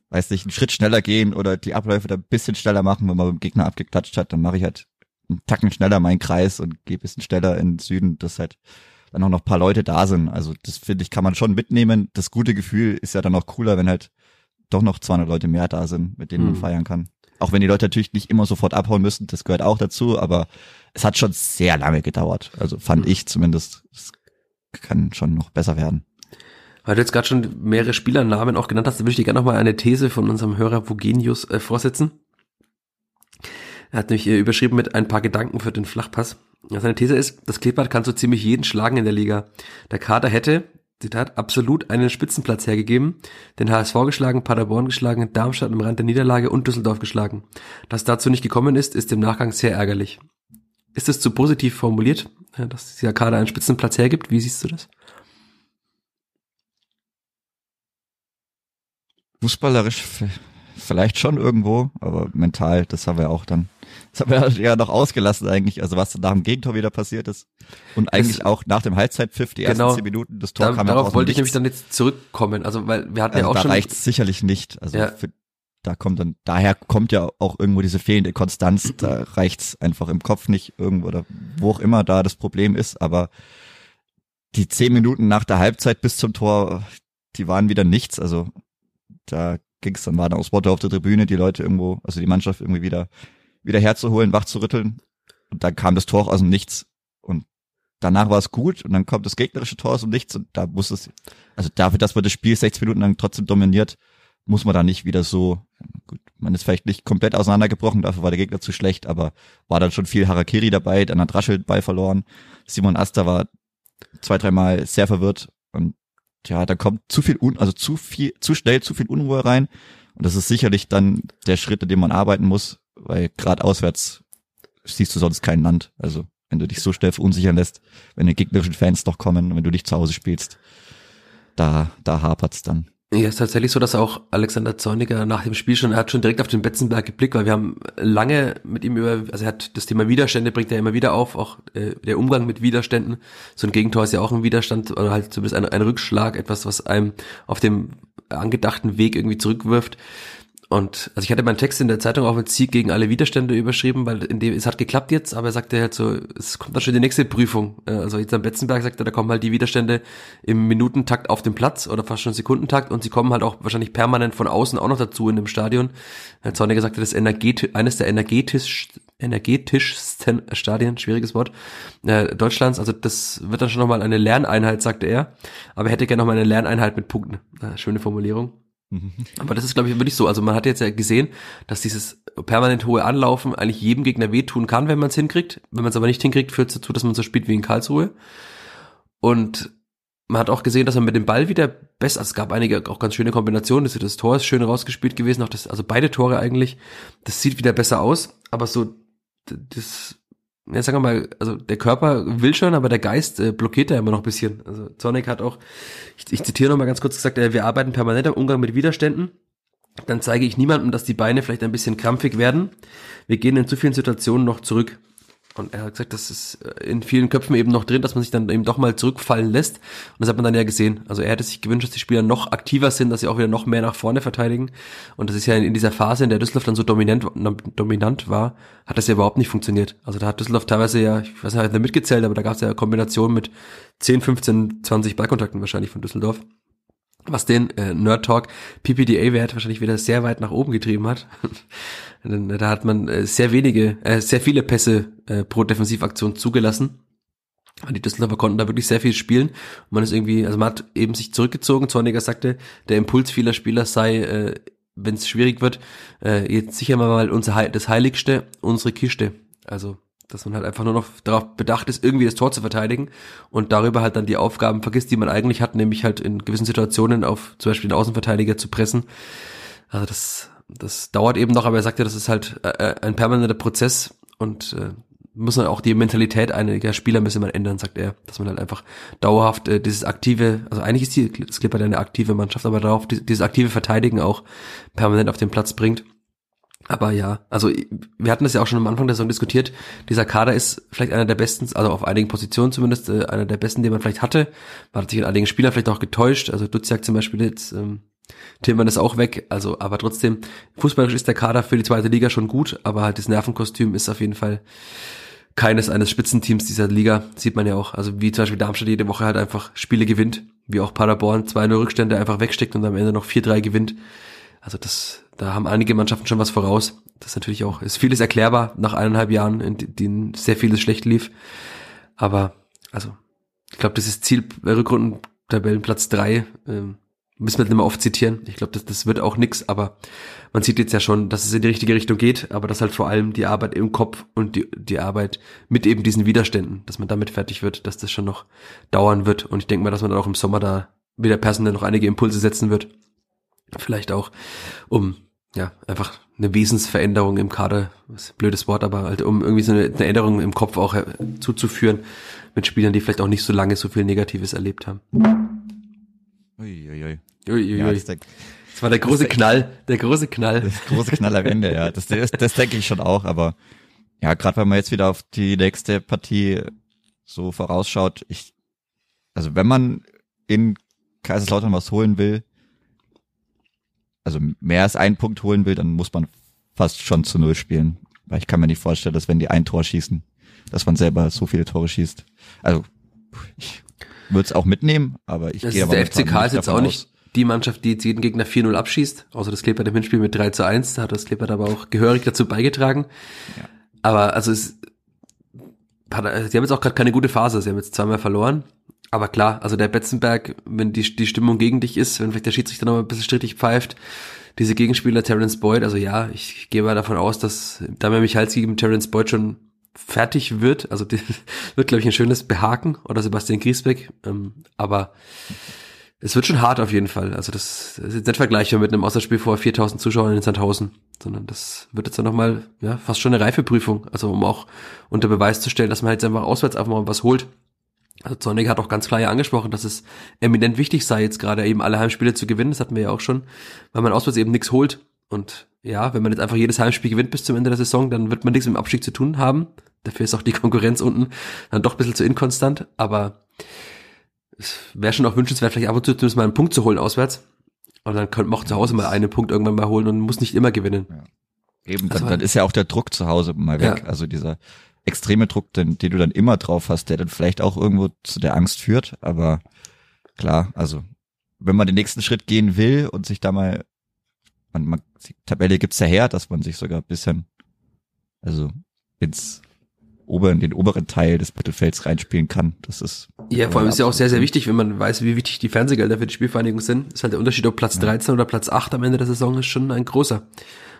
weiß nicht, einen Schritt schneller gehen oder die Abläufe da ein bisschen schneller machen, wenn man beim Gegner abgeklatscht hat, dann mache ich halt einen Tacken schneller meinen Kreis und gehe ein bisschen schneller in den Süden, dass halt dann auch noch paar Leute da sind. Also das finde ich, kann man schon mitnehmen. Das gute Gefühl ist ja dann auch cooler, wenn halt doch noch 200 Leute mehr da sind, mit denen mhm. man feiern kann. Auch wenn die Leute natürlich nicht immer sofort abhauen müssen, das gehört auch dazu, aber es hat schon sehr lange gedauert. Also fand mhm. ich zumindest, es kann schon noch besser werden. Weil du jetzt gerade schon mehrere Spielernamen auch genannt hast, würde ich dir gerne nochmal eine These von unserem Hörer Vogenius äh, vorsetzen. Er hat nämlich überschrieben mit ein paar Gedanken für den Flachpass. Seine These ist, das Kleeblatt kann so ziemlich jeden schlagen in der Liga. Der Kader hätte, Zitat, absolut einen Spitzenplatz hergegeben, den HSV geschlagen, Paderborn geschlagen, Darmstadt im Rand der Niederlage und Düsseldorf geschlagen. Dass dazu nicht gekommen ist, ist im Nachgang sehr ärgerlich. Ist es zu positiv formuliert, dass dieser Kader einen Spitzenplatz hergibt? Wie siehst du das? Fußballerisch vielleicht schon irgendwo, aber mental, das haben wir auch dann, das haben wir ja noch ausgelassen eigentlich, also was nach dem Gegentor wieder passiert ist. Und eigentlich das, auch nach dem Halbzeitpfiff die ersten genau, zehn Minuten, das Tor da, kam Darauf wollte ich nämlich dann jetzt zurückkommen, also weil wir hatten also ja auch da schon. Da reicht sicherlich nicht, also ja. für, da kommt dann, daher kommt ja auch irgendwo diese fehlende Konstanz, da reicht's einfach im Kopf nicht irgendwo oder wo auch immer da das Problem ist, aber die zehn Minuten nach der Halbzeit bis zum Tor, die waren wieder nichts, also da ging's dann, war dann auch auf der Tribüne, die Leute irgendwo, also die Mannschaft irgendwie wieder, wieder herzuholen, wach. Und dann kam das Tor aus dem Nichts. Und danach war es gut und dann kommt das gegnerische Tor aus dem Nichts und da muss es, also dafür, dass man das Spiel 60 Minuten lang trotzdem dominiert, muss man da nicht wieder so, gut, man ist vielleicht nicht komplett auseinandergebrochen, dafür war der Gegner zu schlecht, aber war dann schon viel Harakiri dabei, dann hat Raschel Ball verloren. Simon Asta war zwei, dreimal sehr verwirrt und ja, da kommt zu viel, un also zu viel, zu schnell zu viel Unruhe rein. Und das ist sicherlich dann der Schritt, in dem man arbeiten muss, weil gerade auswärts siehst du sonst kein Land. Also wenn du dich so schnell verunsichern lässt, wenn die gegnerischen Fans doch kommen, wenn du nicht zu Hause spielst, da, da hapert's dann. Ja, ist tatsächlich so, dass auch Alexander Zorniger nach dem Spiel schon, er hat schon direkt auf den Betzenberg geblickt, weil wir haben lange mit ihm über, also er hat das Thema Widerstände, bringt er immer wieder auf, auch äh, der Umgang mit Widerständen. So ein Gegentor ist ja auch ein Widerstand oder halt zumindest ein, ein Rückschlag, etwas, was einem auf dem angedachten Weg irgendwie zurückwirft. Und also ich hatte meinen Text in der Zeitung auch mit Sieg gegen alle Widerstände überschrieben, weil in dem es hat geklappt jetzt, aber er sagte halt so, es kommt dann schon die nächste Prüfung. Äh, also jetzt am Betzenberg sagte, da kommen halt die Widerstände im Minutentakt auf den Platz oder fast schon Sekundentakt und sie kommen halt auch wahrscheinlich permanent von außen auch noch dazu in dem Stadion. Herr Zorniger sagte, das energetisch, eines der energetisch, energetischsten Stadien, schwieriges Wort, äh, Deutschlands. Also das wird dann schon nochmal eine Lerneinheit, sagte er. Aber er hätte gerne nochmal eine Lerneinheit mit Punkten. Äh, schöne Formulierung. Mhm. Aber das ist, glaube ich, wirklich so. Also man hat jetzt ja gesehen, dass dieses permanent hohe Anlaufen eigentlich jedem Gegner wehtun kann, wenn man es hinkriegt. Wenn man es aber nicht hinkriegt, führt es dazu, dass man so spielt wie in Karlsruhe. Und man hat auch gesehen, dass man mit dem Ball wieder besser, also es gab einige auch ganz schöne Kombinationen, das, das Tor ist schön rausgespielt gewesen, auch das, also beide Tore eigentlich, das sieht wieder besser aus, aber so, das ja, sagen wir mal, also der Körper will schon, aber der Geist äh, blockiert da immer noch ein bisschen. Also Sonic hat auch, ich, ich zitiere noch mal ganz kurz gesagt, äh, wir arbeiten permanent am Umgang mit Widerständen. Dann zeige ich niemandem, dass die Beine vielleicht ein bisschen krampfig werden. Wir gehen in zu vielen Situationen noch zurück. Und er hat gesagt, das ist äh, in vielen Köpfen eben noch drin, dass man sich dann eben doch mal zurückfallen lässt. Und das hat man dann ja gesehen. Also er hätte sich gewünscht, dass die Spieler noch aktiver sind, dass sie auch wieder noch mehr nach vorne verteidigen. Und das ist ja in, dieser Phase, in der Düsseldorf dann so dominant, dominant war, hat das ja überhaupt nicht funktioniert. Also da hat Düsseldorf teilweise ja, ich weiß nicht, hat er mitgezählt, aber da gab es ja Kombinationen mit 10, 15, 20 Ballkontakten wahrscheinlich von Düsseldorf was den äh, Nerd Talk PPDA-Wert wahrscheinlich wieder sehr weit nach oben getrieben hat. da hat man äh, sehr wenige, äh, sehr viele Pässe äh, pro Defensivaktion zugelassen. Die Düsseldorfer konnten da wirklich sehr viel spielen. Und man ist irgendwie, also man hat eben sich zurückgezogen. Zorniger sagte, der Impuls vieler Spieler sei, äh, wenn es schwierig wird, äh, jetzt sicher mal unser das Heiligste, unsere Kiste. Also dass man halt einfach nur noch darauf bedacht ist, irgendwie das Tor zu verteidigen und darüber halt dann die Aufgaben vergisst, die man eigentlich hat, nämlich halt in gewissen Situationen auf zum Beispiel den Außenverteidiger zu pressen. Also das, das dauert eben noch, aber er sagte, das ist halt äh, äh, ein permanenter Prozess und äh, muss man auch die Mentalität einiger Spieler müssen man ändern, sagt er, dass man halt einfach dauerhaft äh, dieses aktive, also eigentlich ist die das Clipper eine aktive Mannschaft, aber darauf dieses aktive Verteidigen auch permanent auf den Platz bringt. Aber ja, also wir hatten das ja auch schon am Anfang der Saison diskutiert. Dieser Kader ist vielleicht einer der besten, also auf einigen Positionen zumindest, äh, einer der besten, den man vielleicht hatte. Man hat sich in einigen Spielern vielleicht auch getäuscht. Also Duziak zum Beispiel jetzt, ähm, Tillmann ist auch weg. Also, aber trotzdem, fußballisch ist der Kader für die zweite Liga schon gut, aber halt das Nervenkostüm ist auf jeden Fall keines eines Spitzenteams dieser Liga. Sieht man ja auch. Also wie zum Beispiel Darmstadt jede Woche halt einfach Spiele gewinnt, wie auch Paderborn 2-0 Rückstände einfach wegsteckt und am Ende noch 4-3 gewinnt. Also das, da haben einige Mannschaften schon was voraus. Das ist natürlich auch, ist vieles erklärbar nach eineinhalb Jahren, in denen sehr vieles schlecht lief. Aber, also, ich glaube, das ist Ziel Rückrunden Tabellenplatz drei. Ähm, müssen wir nicht mehr oft zitieren. Ich glaube, das, das wird auch nix, aber man sieht jetzt ja schon, dass es in die richtige Richtung geht, aber dass halt vor allem die Arbeit im Kopf und die, die Arbeit mit eben diesen Widerständen, dass man damit fertig wird, dass das schon noch dauern wird. Und ich denke mal, dass man dann auch im Sommer da wieder personell noch einige Impulse setzen wird. Vielleicht auch, um ja, einfach eine Wesensveränderung im Kader, was blödes Wort, aber halt um irgendwie so eine, eine Änderung im Kopf auch zuzuführen mit Spielern, die vielleicht auch nicht so lange so viel Negatives erlebt haben. Uiuiui. Uiuiui. Ja, das, das, war der große Knall, der große Knall. Das große Knall am Ende, ja. Das, das, das denke ich schon auch, aber ja, gerade wenn man jetzt wieder auf die nächste Partie so vorausschaut, ich, also wenn man in Kaiserslautern was holen will, also mehr als einen Punkt holen will, dann muss man fast schon zu Null spielen. Weil ich kann mir nicht vorstellen, dass wenn die ein Tor schießen, dass man selber so viele Tore schießt. Also ich würde es auch mitnehmen, aber ich gehe aber Der FCK ist jetzt auch nicht die Mannschaft, die jetzt jeden Gegner 4-0 abschießt, außer das Kleber im Hinspiel mit 3 zu 1, da hat das Kleber aber auch gehörig dazu beigetragen. Ja. Aber also es, sie haben jetzt auch gerade keine gute Phase, sie haben jetzt zweimal verloren. Aber klar, also der Betzenberg, wenn die, die Stimmung gegen dich ist, wenn vielleicht der Schiedsrichter noch ein bisschen strittig pfeift, diese Gegenspieler Terence Boyd, also ja, ich gehe mal davon aus, dass Damian Michalski gegen Terence Boyd schon fertig wird. Also die, wird, glaube ich, ein schönes Behaken oder Sebastian Griesbeck. Ähm, aber es wird schon hart auf jeden Fall. Also das, ist jetzt nicht vergleichbar mit einem Außerspiel vor 4000 Zuschauern in Sandhausen, sondern das wird jetzt dann nochmal, ja, fast schon eine Reifeprüfung. Also um auch unter Beweis zu stellen, dass man halt einfach auswärts einfach mal was holt. Also Zornig hat auch ganz klar ja angesprochen, dass es eminent wichtig sei, jetzt gerade eben alle Heimspiele zu gewinnen. Das hatten wir ja auch schon, weil man auswärts eben nichts holt. Und ja, wenn man jetzt einfach jedes Heimspiel gewinnt bis zum Ende der Saison, dann wird man nichts mit dem Abstieg zu tun haben. Dafür ist auch die Konkurrenz unten dann doch ein bisschen zu inkonstant. Aber es wäre schon auch wünschenswert, vielleicht ab und zu zumindest mal einen Punkt zu holen auswärts. Und dann könnte man auch zu Hause mal einen Punkt irgendwann mal holen und muss nicht immer gewinnen. Ja. Eben, also, dann, dann ist ja auch der Druck zu Hause mal weg. Ja. Also dieser extreme Druck, den, den du dann immer drauf hast, der dann vielleicht auch irgendwo zu der Angst führt. Aber klar, also wenn man den nächsten Schritt gehen will und sich da mal, man, man die Tabelle gibt's ja her, dass man sich sogar ein bisschen, also ins oberen, den oberen Teil des Mittelfelds reinspielen kann. Das ist. Ja, vor allem ist ja auch sehr, sehr wichtig, wenn man weiß, wie wichtig die Fernsehgelder für die Spielvereinigung sind. Ist halt der Unterschied, ob Platz ja. 13 oder Platz 8 am Ende der Saison ist schon ein großer.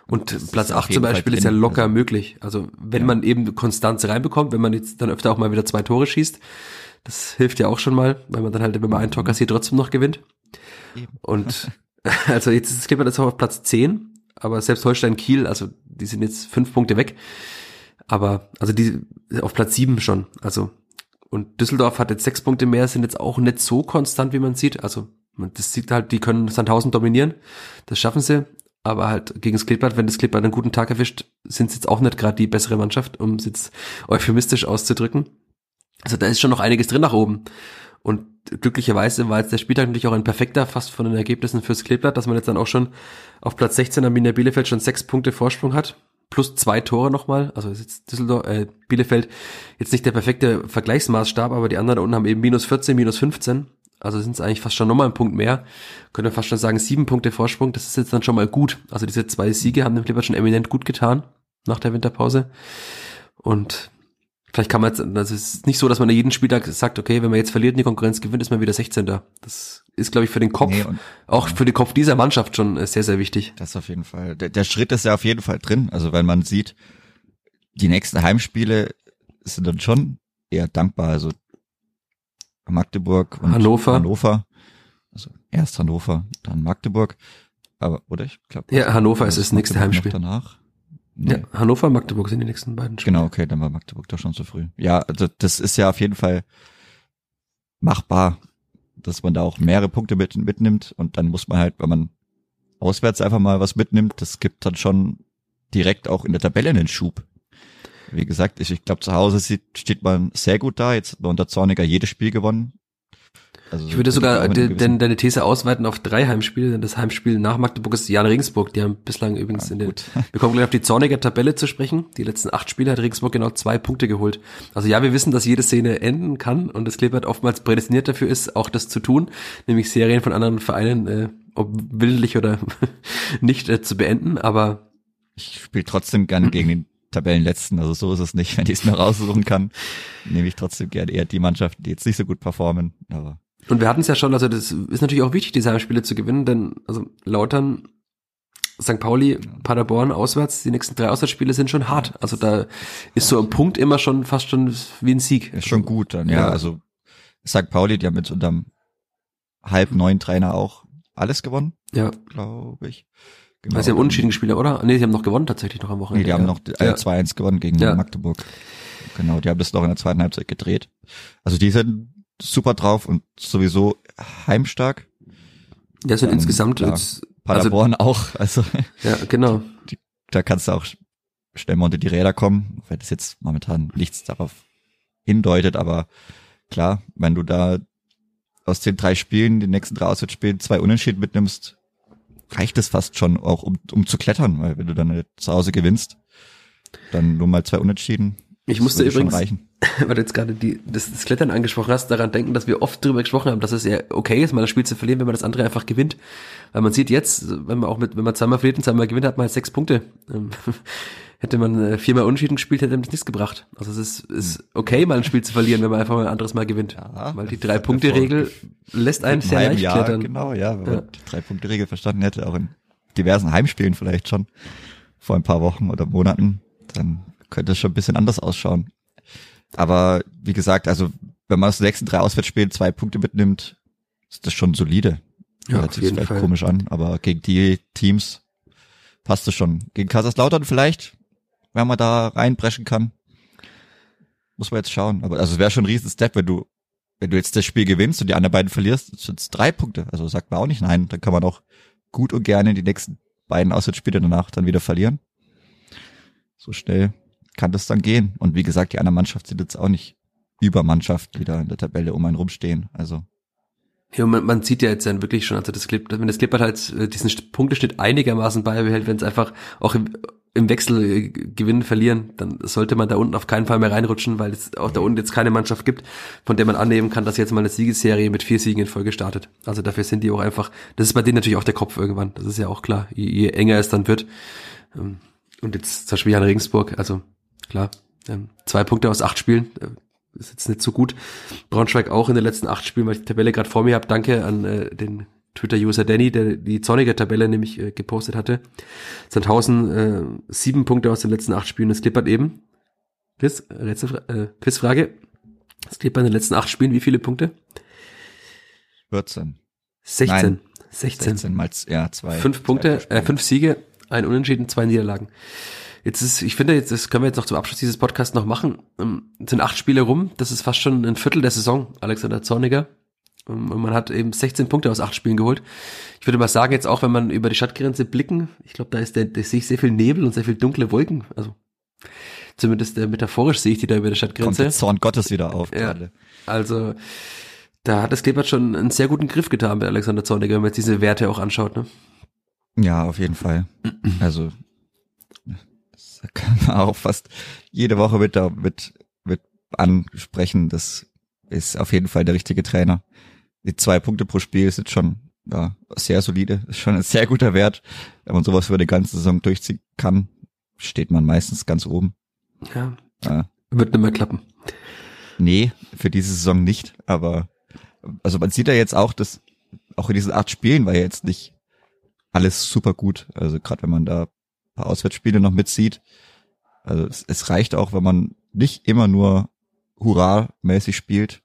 Und das Platz 8 zum Beispiel ist ja locker also. möglich. Also wenn ja. man eben Konstanz reinbekommt, wenn man jetzt dann öfter auch mal wieder zwei Tore schießt, das hilft ja auch schon mal, weil man dann halt, wenn man ein Tor kassiert, trotzdem noch gewinnt. Eben. Und also jetzt ist Klippert jetzt auch auf Platz 10, aber selbst Holstein Kiel, also die sind jetzt fünf Punkte weg. Aber, also die auf Platz 7 schon. Also, und Düsseldorf hat jetzt sechs Punkte mehr, sind jetzt auch nicht so konstant, wie man sieht. Also, das sieht halt, die können Sandhausen dominieren. Das schaffen sie aber halt gegen das Kleeblatt, wenn das Kleeblatt einen guten Tag erwischt, sind es jetzt auch nicht gerade die bessere Mannschaft, um es jetzt euphemistisch auszudrücken. Also da ist schon noch einiges drin nach oben. Und glücklicherweise war jetzt der Spieltag natürlich auch ein perfekter, fast von den Ergebnissen fürs Kleeblatt, dass man jetzt dann auch schon auf Platz 16 am Minia Bielefeld schon sechs Punkte Vorsprung hat. Plus zwei Tore nochmal. Also ist jetzt Düsseldorf, äh, Bielefeld jetzt nicht der perfekte Vergleichsmaßstab, aber die anderen da unten haben eben minus 14, minus 15. Also sind es eigentlich fast schon nochmal ein Punkt mehr. Könnte fast schon sagen, sieben Punkte Vorsprung, das ist jetzt dann schon mal gut. Also diese zwei Siege haben dem Clippers schon eminent gut getan nach der Winterpause. Und vielleicht kann man jetzt, also es ist nicht so, dass man jeden Spieltag sagt, okay, wenn man jetzt verliert und die Konkurrenz gewinnt, ist man wieder 16. Das ist, glaube ich, für den Kopf, nee, und, auch für den Kopf dieser Mannschaft schon sehr, sehr wichtig. Das auf jeden Fall. Der, der Schritt ist ja auf jeden Fall drin. Also wenn man sieht, die nächsten Heimspiele sind dann schon eher dankbar. Also Magdeburg und Hannover. Hannover. Also erst Hannover, dann Magdeburg. Aber, oder ich glaube. Ja, Hannover ist das nächste Heimspiel. Danach. Nee. Ja, Hannover, Magdeburg sind die nächsten beiden Spiele. Genau, okay, dann war Magdeburg doch schon zu früh. Ja, also das ist ja auf jeden Fall machbar, dass man da auch mehrere Punkte mit, mitnimmt und dann muss man halt, wenn man auswärts einfach mal was mitnimmt, das gibt dann schon direkt auch in der Tabelle einen Schub. Wie gesagt, ich, ich glaube, zu Hause sieht, steht man sehr gut da. Jetzt hat man unter Zorniger jedes Spiel gewonnen. Also ich würde sogar de, denn deine These ausweiten auf drei Heimspiele, denn das Heimspiel nach Magdeburg ist Jan Regensburg. Die haben bislang übrigens ja, in den, wir kommen gleich auf die Zorniger Tabelle zu sprechen. Die letzten acht Spiele hat Regensburg genau zwei Punkte geholt. Also ja, wir wissen, dass jede Szene enden kann und das Kleeblatt oftmals prädestiniert dafür ist, auch das zu tun, nämlich Serien von anderen Vereinen, äh, ob willentlich oder nicht, äh, zu beenden, aber ich spiele trotzdem gerne gegen den Tabellenletzten, also so ist es nicht. Wenn ich es mir raussuchen kann, nehme ich trotzdem gerne eher die Mannschaften, die jetzt nicht so gut performen. Aber Und wir hatten es ja schon, also das ist natürlich auch wichtig, diese Heimspiele zu gewinnen, denn also Lautern, St. Pauli, Paderborn auswärts, die nächsten drei Auswärtsspiele sind schon hart. Also da ist so ein Punkt immer schon fast schon wie ein Sieg. Ist schon gut dann, ja. ja. Also St. Pauli, die haben jetzt unterm halb neuen Trainer auch alles gewonnen. Ja. Glaube ich. Genau. sie haben unentschieden gespielt, oder? Nee, sie haben noch gewonnen tatsächlich noch am Wochenende. Nee, die haben noch äh, 2-1 gewonnen gegen ja. Magdeburg. Genau, die haben das noch in der zweiten Halbzeit gedreht. Also die sind super drauf und sowieso heimstark. Ja, sind ähm, insgesamt klar, jetzt, Paderborn also, auch. Also ja, genau. Die, da kannst du auch schnell mal unter die Räder kommen, weil das jetzt momentan nichts darauf hindeutet, aber klar, wenn du da aus den drei Spielen, die nächsten drei Auswärtsspielen, zwei Unentschieden mitnimmst, reicht es fast schon auch, um, um zu klettern, weil wenn du dann zu Hause gewinnst, dann nur mal zwei Unentschieden. Ich musste übrigens, weil du jetzt gerade die, das, das Klettern angesprochen hast, daran denken, dass wir oft darüber gesprochen haben, dass es ja okay ist, mal das Spiel zu verlieren, wenn man das andere einfach gewinnt. Weil man sieht jetzt, wenn man auch mit, wenn man zweimal verliert und zweimal gewinnt, hat man halt sechs Punkte. Ähm, hätte man äh, viermal Unentschieden gespielt, hätte das nichts gebracht. Also es ist, ist okay, mal ein Spiel zu verlieren, wenn man einfach mal ein anderes Mal gewinnt. Ja, Weil die Drei-Punkte-Regel lässt einen sehr leicht Jahr, klettern. Genau, ja, wenn ja. man die Drei-Punkte-Regel verstanden hätte, auch in diversen Heimspielen vielleicht schon vor ein paar Wochen oder Monaten, dann könnte es schon ein bisschen anders ausschauen. Aber wie gesagt, also wenn man aus den nächsten drei Auswärtsspielen zwei Punkte mitnimmt, ist das schon solide. Ja, Hört sich vielleicht Fall. komisch an, aber gegen die Teams passt es schon. Gegen Kaiserslautern vielleicht, wenn man da reinbrechen kann. Muss man jetzt schauen. Aber also es wäre schon ein riesen Step, wenn du, wenn du jetzt das Spiel gewinnst und die anderen beiden verlierst, sind es drei Punkte. Also sagt man auch nicht nein. Dann kann man auch gut und gerne die nächsten beiden Auswärtsspiele danach dann wieder verlieren. So schnell kann das dann gehen. Und wie gesagt, die andere Mannschaft sind jetzt auch nicht Übermannschaft, die da in der Tabelle um einen rumstehen. Also. Ja, man, man sieht ja jetzt dann wirklich schon, also das Clip, wenn das Clippert halt äh, diesen Punkteschnitt einigermaßen beibehält, wenn es einfach auch im, im Wechsel äh, gewinnen, verlieren, dann sollte man da unten auf keinen Fall mehr reinrutschen, weil es auch da unten jetzt keine Mannschaft gibt, von der man annehmen kann, dass jetzt mal eine Siegesserie mit vier Siegen in Folge startet. Also dafür sind die auch einfach, das ist bei denen natürlich auch der Kopf irgendwann, das ist ja auch klar, je, je enger es dann wird. Ähm, und jetzt zum Beispiel Jan Regensburg, also klar. Ähm, zwei Punkte aus acht Spielen, äh, ist jetzt nicht so gut. Braunschweig auch in den letzten acht Spielen, weil ich die Tabelle gerade vor mir habe. Danke an äh, den Twitter-User Danny, der die zornige Tabelle nämlich äh, gepostet hatte. Sandhausen äh, sieben Punkte aus den letzten acht Spielen. Das klippert eben. Chris, Rätsel, äh, Quizfrage. Das klippert in den letzten acht Spielen. Wie viele Punkte? 14. 16. Nein, 16. 16 mal, ja, zwei. Fünf Punkte, äh, fünf Siege, ein Unentschieden, zwei Niederlagen. Jetzt ist, ich finde, jetzt, das können wir jetzt noch zum Abschluss dieses Podcasts noch machen. Ähm, sind acht Spiele rum. Das ist fast schon ein Viertel der Saison, Alexander Zorniger. Ähm, und man hat eben 16 Punkte aus acht Spielen geholt. Ich würde mal sagen, jetzt auch, wenn man über die Stadtgrenze blicken, ich glaube, da ist der, da sehe ich sehr viel Nebel und sehr viel dunkle Wolken. Also zumindest äh, metaphorisch sehe ich die da über der Stadtgrenze. Kommt der Zorn Gottes wieder auf. Ja, gerade. also da hat das Kleeblatt schon einen sehr guten Griff getan bei Alexander Zorniger, wenn man jetzt diese Werte auch anschaut. Ne? Ja, auf jeden Fall. Also kann man auch fast jede Woche mit, mit, mit ansprechen. Das ist auf jeden Fall der richtige Trainer. Die zwei Punkte pro Spiel sind schon ja, sehr solide, ist schon ein sehr guter Wert. Wenn man sowas über die ganze Saison durchziehen kann, steht man meistens ganz oben. Ja. ja. Wird nicht mehr klappen. Nee, für diese Saison nicht, aber also man sieht ja jetzt auch, dass auch in diesen acht Spielen war ja jetzt nicht alles super gut. Also gerade wenn man da paar Auswärtsspiele noch mitzieht. Also es, es reicht auch, wenn man nicht immer nur Hurra-mäßig spielt.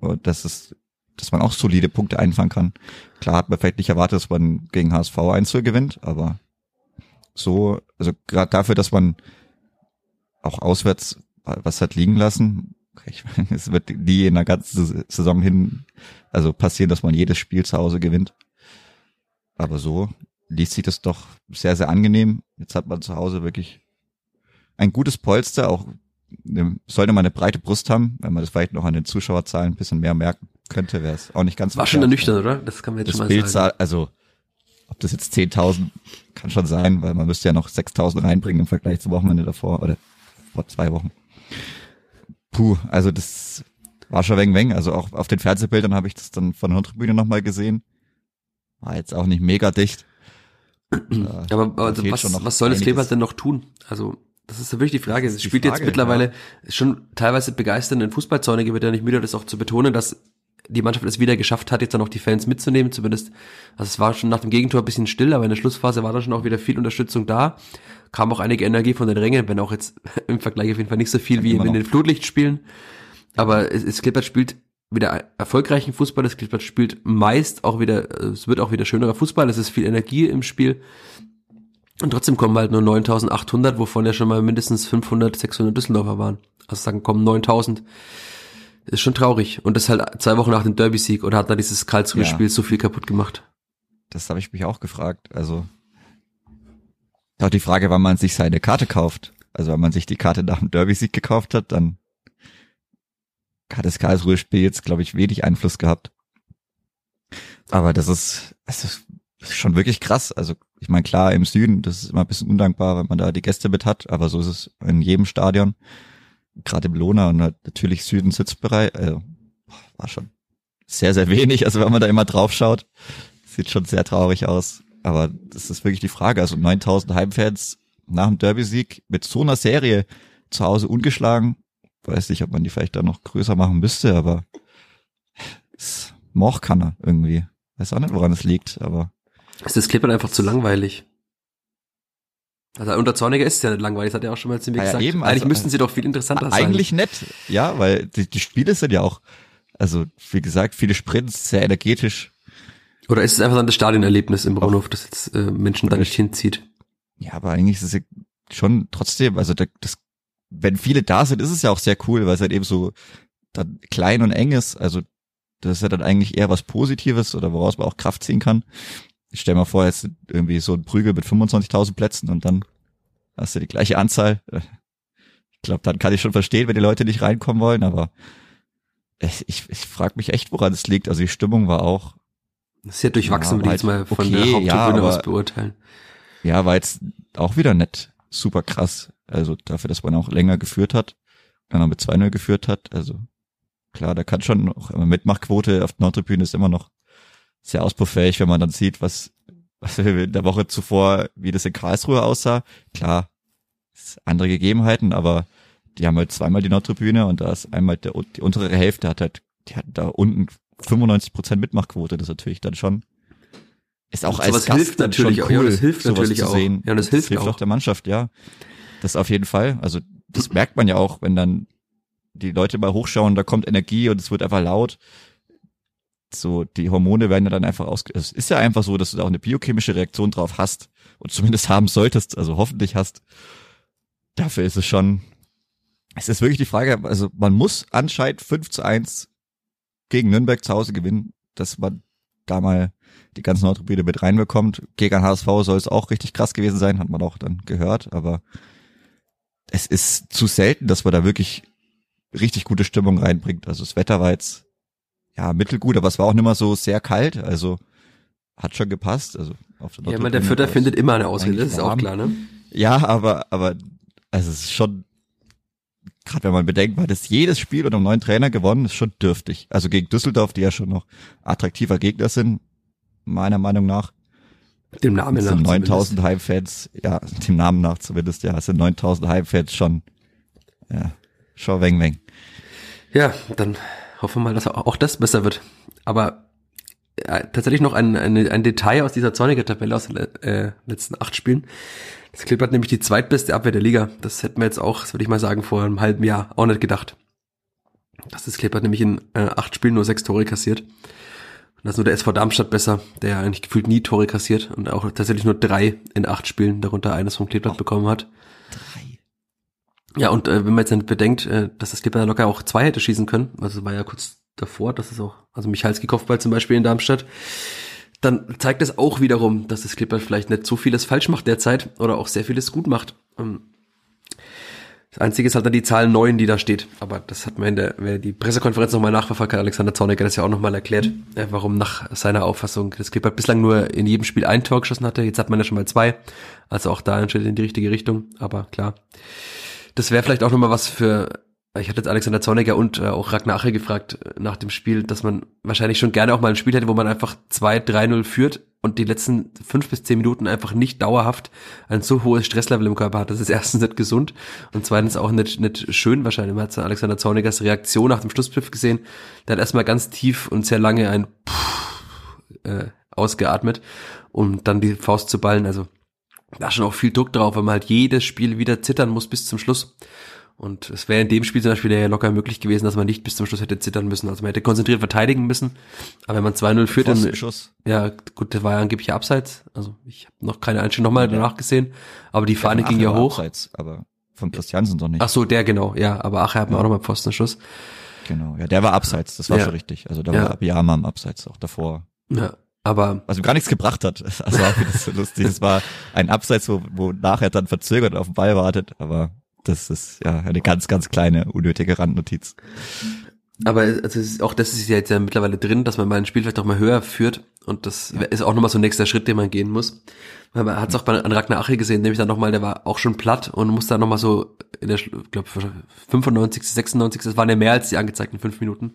Und das ist, dass man auch solide Punkte einfangen kann. Klar hat man vielleicht nicht erwartet, dass man gegen HSV 1 gewinnt, aber so, also gerade dafür, dass man auch auswärts was hat liegen lassen, ich meine, es wird nie in der ganzen Saison hin, also passieren, dass man jedes Spiel zu Hause gewinnt. Aber so liest sich das doch sehr, sehr angenehm. Jetzt hat man zu Hause wirklich ein gutes Polster, auch sollte man eine breite Brust haben, wenn man das vielleicht noch an den Zuschauerzahlen ein bisschen mehr merken könnte, wäre es auch nicht ganz War schon ernüchternd, oder? Das kann man jetzt das schon mal Bild sagen. Also, ob das jetzt 10.000 kann schon sein, weil man müsste ja noch 6.000 reinbringen im Vergleich zum Wochenende davor oder vor zwei Wochen. Puh, also das war schon weng weng. Also auch auf den Fernsehbildern habe ich das dann von der Tribüne nochmal gesehen. War jetzt auch nicht mega dicht. Aber also was, was soll das Kleber denn noch tun? Also das ist wirklich die Frage. Es spielt Frage, jetzt mittlerweile ja. schon teilweise begeisternden Fußballzäune, wird ja nicht müde, das auch zu betonen, dass die Mannschaft es wieder geschafft hat, jetzt dann auch die Fans mitzunehmen, zumindest, also es war schon nach dem Gegentor ein bisschen still, aber in der Schlussphase war dann schon auch wieder viel Unterstützung da, kam auch einige Energie von den Rängen, wenn auch jetzt im Vergleich auf jeden Fall nicht so viel wie in den Flutlichtspielen, aber es, es Klippert spielt wieder erfolgreichen Fußball, das Klippert spielt meist auch wieder, es wird auch wieder schönerer Fußball, es ist viel Energie im Spiel, und trotzdem kommen halt nur 9800, wovon ja schon mal mindestens 500, 600 Düsseldorfer waren. Also sagen, kommen 9000 ist schon traurig. Und das halt zwei Wochen nach dem Derby-Sieg oder hat da dieses Karlsruhe-Spiel ja. so viel kaputt gemacht? Das habe ich mich auch gefragt. Also auch die Frage, wann man sich seine Karte kauft. Also wenn man sich die Karte nach dem Derby-Sieg gekauft hat, dann hat das Karlsruhe-Spiel jetzt, glaube ich, wenig Einfluss gehabt. Aber das ist, das ist schon wirklich krass. Also ich meine, klar, im Süden, das ist immer ein bisschen undankbar, wenn man da die Gäste mit hat, aber so ist es in jedem Stadion gerade im Lohner und natürlich Süden Sitzbereich, also, war schon sehr, sehr wenig. Also wenn man da immer drauf schaut, sieht schon sehr traurig aus. Aber das ist wirklich die Frage. Also 9000 Heimfans nach dem Derby-Sieg mit so einer Serie zu Hause ungeschlagen. Weiß nicht, ob man die vielleicht da noch größer machen müsste, aber es moch kann er irgendwie. Weiß auch nicht, woran es liegt, aber. Es ist Klippern einfach zu langweilig. Also unter Zorniger ist es ja nicht langweilig, das hat er auch schon mal zu mir ja, gesagt. Eben, eigentlich also, müssten sie doch viel interessanter sein. Eigentlich nett, ja, weil die, die Spiele sind ja auch, also wie gesagt, viele Sprints, sehr energetisch. Oder ist es einfach dann das Stadionerlebnis im Braunhof, das jetzt äh, Menschen da nicht hinzieht? Ja, aber eigentlich ist es ja schon trotzdem, also da, das, wenn viele da sind, ist es ja auch sehr cool, weil es halt eben so dann klein und eng ist. Also das ist ja dann eigentlich eher was Positives oder woraus man auch Kraft ziehen kann ich stell mal vor, jetzt irgendwie so ein Prügel mit 25.000 Plätzen und dann hast du die gleiche Anzahl. Ich glaube, dann kann ich schon verstehen, wenn die Leute nicht reinkommen wollen, aber ich, ich, ich frage mich echt, woran es liegt. Also die Stimmung war auch. Sehr durchwachsen, ja, würde ich jetzt mal von okay, der Haupttribüne ja, aus beurteilen. Ja, war jetzt auch wieder nett, super krass. Also dafür, dass man auch länger geführt hat, dann auch mit 2-0 geführt hat. Also klar, da kann schon noch, Mitmachquote auf der Nordtribüne ist immer noch sehr auspuffähig, wenn man dann sieht, was, was in der Woche zuvor, wie das in Karlsruhe aussah. Klar, andere Gegebenheiten, aber die haben halt zweimal die Nordtribüne und da ist einmal der, die untere Hälfte hat halt, die hat da unten 95 Prozent Mitmachquote, das ist natürlich dann schon, ist auch als Gast hilft natürlich cool, auch, ja, das hilft natürlich auch. Sehen. Ja, das, das hilft, hilft auch. auch der Mannschaft, ja. Das auf jeden Fall. Also, das merkt man ja auch, wenn dann die Leute mal hochschauen, da kommt Energie und es wird einfach laut so die Hormone werden ja dann einfach aus. Es ist ja einfach so, dass du da auch eine biochemische Reaktion drauf hast und zumindest haben solltest, also hoffentlich hast. Dafür ist es schon. Es ist wirklich die Frage, also man muss anscheinend 5 zu 1 gegen Nürnberg zu Hause gewinnen, dass man da mal die ganzen Nordtribüne mit reinbekommt. Gegen HSV soll es auch richtig krass gewesen sein, hat man auch dann gehört, aber es ist zu selten, dass man da wirklich richtig gute Stimmung reinbringt. Also das Wetter war jetzt ja, mittelgut, aber es war auch nicht mehr so sehr kalt, also hat schon gepasst. Also auf der ja, man, der Vierter findet immer eine Ausrede, das ist auch klar, ne? Ja, aber, aber, also es ist schon, gerade wenn man bedenkt, hat es jedes Spiel unter einem neuen Trainer gewonnen, ist schon dürftig. Also gegen Düsseldorf, die ja schon noch attraktiver Gegner sind, meiner Meinung nach. Dem Namen nach. 9000 Heimfans, ja, dem Namen nach zumindest, ja, es sind 9000 Heimfans schon, ja, schon weng weng. Ja, dann Hoffen wir mal, dass auch das besser wird. Aber äh, tatsächlich noch ein, ein, ein Detail aus dieser zornigen Tabelle aus den äh, letzten acht Spielen. Das Klippert nämlich die zweitbeste Abwehr der Liga. Das hätten wir jetzt auch, das würde ich mal sagen, vor einem halben Jahr auch nicht gedacht. Dass das Klippert nämlich in äh, acht Spielen nur sechs Tore kassiert. Und das ist nur der SV Darmstadt besser, der eigentlich gefühlt nie Tore kassiert und auch tatsächlich nur drei in acht Spielen, darunter eines vom Kleeblatt bekommen hat. Drei. Ja, und äh, wenn man jetzt nicht bedenkt, äh, dass das Clipper locker auch zwei hätte schießen können, also war ja kurz davor, dass es auch, also Michalski Kopfball zum Beispiel in Darmstadt, dann zeigt es auch wiederum, dass das Clipper vielleicht nicht so vieles falsch macht derzeit oder auch sehr vieles gut macht. Ähm, das Einzige ist halt dann die Zahl neun, die da steht. Aber das hat man in der, wer die Pressekonferenz nochmal nachverfolgt hat, Alexander Zorniger das ja auch nochmal erklärt, äh, warum nach seiner Auffassung das Clipper bislang nur in jedem Spiel ein Tor geschossen hatte. Jetzt hat man ja schon mal zwei. Also auch da entscheidet in die richtige Richtung. Aber klar das wäre vielleicht auch nochmal was für, ich hatte jetzt Alexander Zorniger und äh, auch Ragnar Ache gefragt äh, nach dem Spiel, dass man wahrscheinlich schon gerne auch mal ein Spiel hätte, wo man einfach 2-3-0 führt und die letzten fünf bis zehn Minuten einfach nicht dauerhaft ein so hohes Stresslevel im Körper hat. Das ist erstens nicht gesund und zweitens auch nicht, nicht schön wahrscheinlich. Man hat Alexander Zornigers Reaktion nach dem Schlusspfiff gesehen. Der hat erstmal ganz tief und sehr lange ein Puh, äh, ausgeatmet, um dann die Faust zu ballen. Also da schon auch viel Druck drauf, weil man halt jedes Spiel wieder zittern muss bis zum Schluss. Und es wäre in dem Spiel zum Beispiel ja locker möglich gewesen, dass man nicht bis zum Schluss hätte zittern müssen. Also man hätte konzentriert verteidigen müssen. Aber wenn man 2-0 führt, dann, ja, gut, das war ja angeblich Abseits. Also ich habe noch keine Einstellung nochmal ja. danach gesehen. Aber die Fahne ging ja hoch. Abseits, aber von Christiansen doch nicht. Ach so, der genau, ja. Aber Ache hat ja. auch nochmal Pfostenschuss. Genau, ja, der war Abseits, das war ja. schon richtig. Also da ja. war Abiyama am Abseits auch davor. Ja, aber was ihm gar nichts gebracht hat. Also war das so lustig. Es war ein Abseits, wo, wo nachher dann verzögert auf den Ball wartet, aber das ist ja eine ganz, ganz kleine, unnötige Randnotiz. Aber also auch das ist ja jetzt ja mittlerweile drin, dass man mal ein Spiel vielleicht auch mal höher führt. Und das ja. ist auch nochmal so ein nächster Schritt, den man gehen muss. Weil man hat es auch bei an Ragnar Ache gesehen, nämlich dann nochmal, der war auch schon platt und musste dann nochmal so in der, ich glaube, 95., 96., das waren ja mehr als die angezeigten fünf Minuten,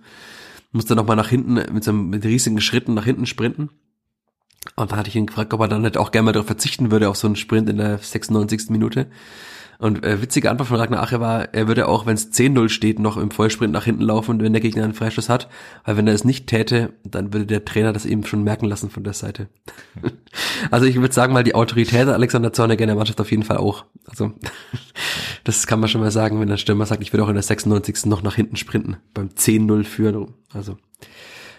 musste nochmal nach hinten mit so einem, mit riesigen Schritten nach hinten sprinten. Und da hatte ich ihn gefragt, ob er dann nicht auch gerne mal darauf verzichten würde, auf so einen Sprint in der 96. Minute. Und äh, witzige Antwort von Ragnar Ache war, er würde auch, wenn es 10-0 steht, noch im Vollsprint nach hinten laufen, wenn der Gegner einen Freischuss hat. Weil wenn er es nicht täte, dann würde der Trainer das eben schon merken lassen von der Seite. also ich würde sagen mal, die Autorität Alexander Zorniger in der Mannschaft auf jeden Fall auch. Also das kann man schon mal sagen, wenn der Stürmer sagt, ich würde auch in der 96. noch nach hinten sprinten, beim 10-0 führen. Also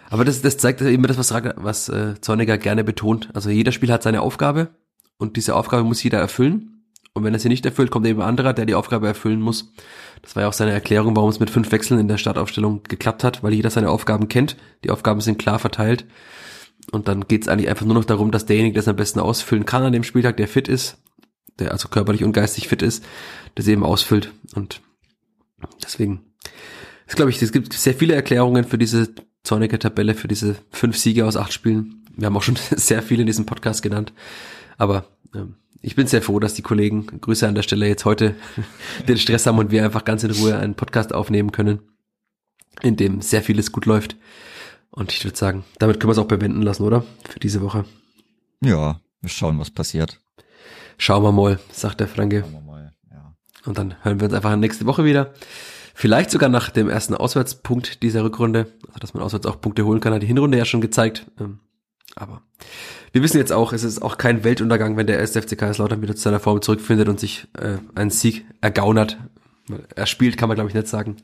aber das, das zeigt eben das, was, was äh, Zorniger gerne betont. Also jeder Spiel hat seine Aufgabe und diese Aufgabe muss jeder erfüllen. Und wenn er sie nicht erfüllt, kommt eben ein anderer, der die Aufgabe erfüllen muss. Das war ja auch seine Erklärung, warum es mit fünf Wechseln in der Startaufstellung geklappt hat, weil jeder seine Aufgaben kennt. Die Aufgaben sind klar verteilt. Und dann geht es eigentlich einfach nur noch darum, dass derjenige, der es am besten ausfüllen kann an dem Spieltag, der fit ist, der also körperlich und geistig fit ist, das eben ausfüllt. Und deswegen, es glaube ich, es gibt sehr viele Erklärungen für diese zornige Tabelle, für diese fünf Siege aus acht Spielen. Wir haben auch schon sehr viele in diesem Podcast genannt. Aber ich bin sehr froh, dass die Kollegen, Grüße an der Stelle, jetzt heute den Stress haben und wir einfach ganz in Ruhe einen Podcast aufnehmen können, in dem sehr vieles gut läuft. Und ich würde sagen, damit können wir es auch bewenden lassen, oder? Für diese Woche. Ja, wir schauen, was passiert. Schauen wir mal, sagt der Franke. Schauen wir mal, ja. Und dann hören wir uns einfach nächste Woche wieder. Vielleicht sogar nach dem ersten Auswärtspunkt dieser Rückrunde. Also, dass man auswärts auch Punkte holen kann, hat die Hinrunde ja schon gezeigt. Ähm, aber wir wissen jetzt auch, es ist auch kein Weltuntergang, wenn der SFC Kaiserslautern wieder zu seiner Form zurückfindet und sich äh, einen Sieg ergaunert. Er spielt, kann man glaube ich nicht sagen.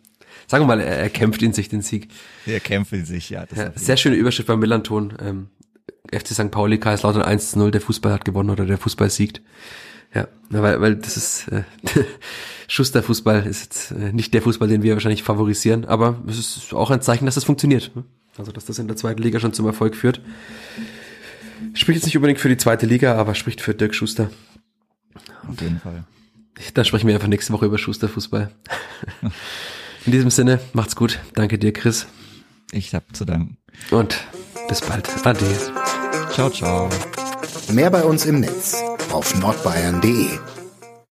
Sagen wir mal, er, er kämpft in sich den Sieg. Er kämpft in sich, ja. ja sehr schöne Überschrift beim Millanton. Ähm, FC St. Pauli, Kaiserslautern 1-0, der Fußball hat gewonnen oder der Fußball siegt. Ja, weil, weil das ist äh, Schusterfußball ist jetzt äh, nicht der Fußball, den wir wahrscheinlich favorisieren, aber es ist auch ein Zeichen, dass das funktioniert. Also dass das in der zweiten Liga schon zum Erfolg führt. Spricht jetzt nicht unbedingt für die zweite Liga, aber spricht für Dirk Schuster. Auf jeden Fall. Dann sprechen wir einfach nächste Woche über Schusterfußball. In diesem Sinne, macht's gut. Danke dir, Chris. Ich hab zu danken. Und bis bald. Ade. Ciao, ciao. Mehr bei uns im Netz auf nordbayern.de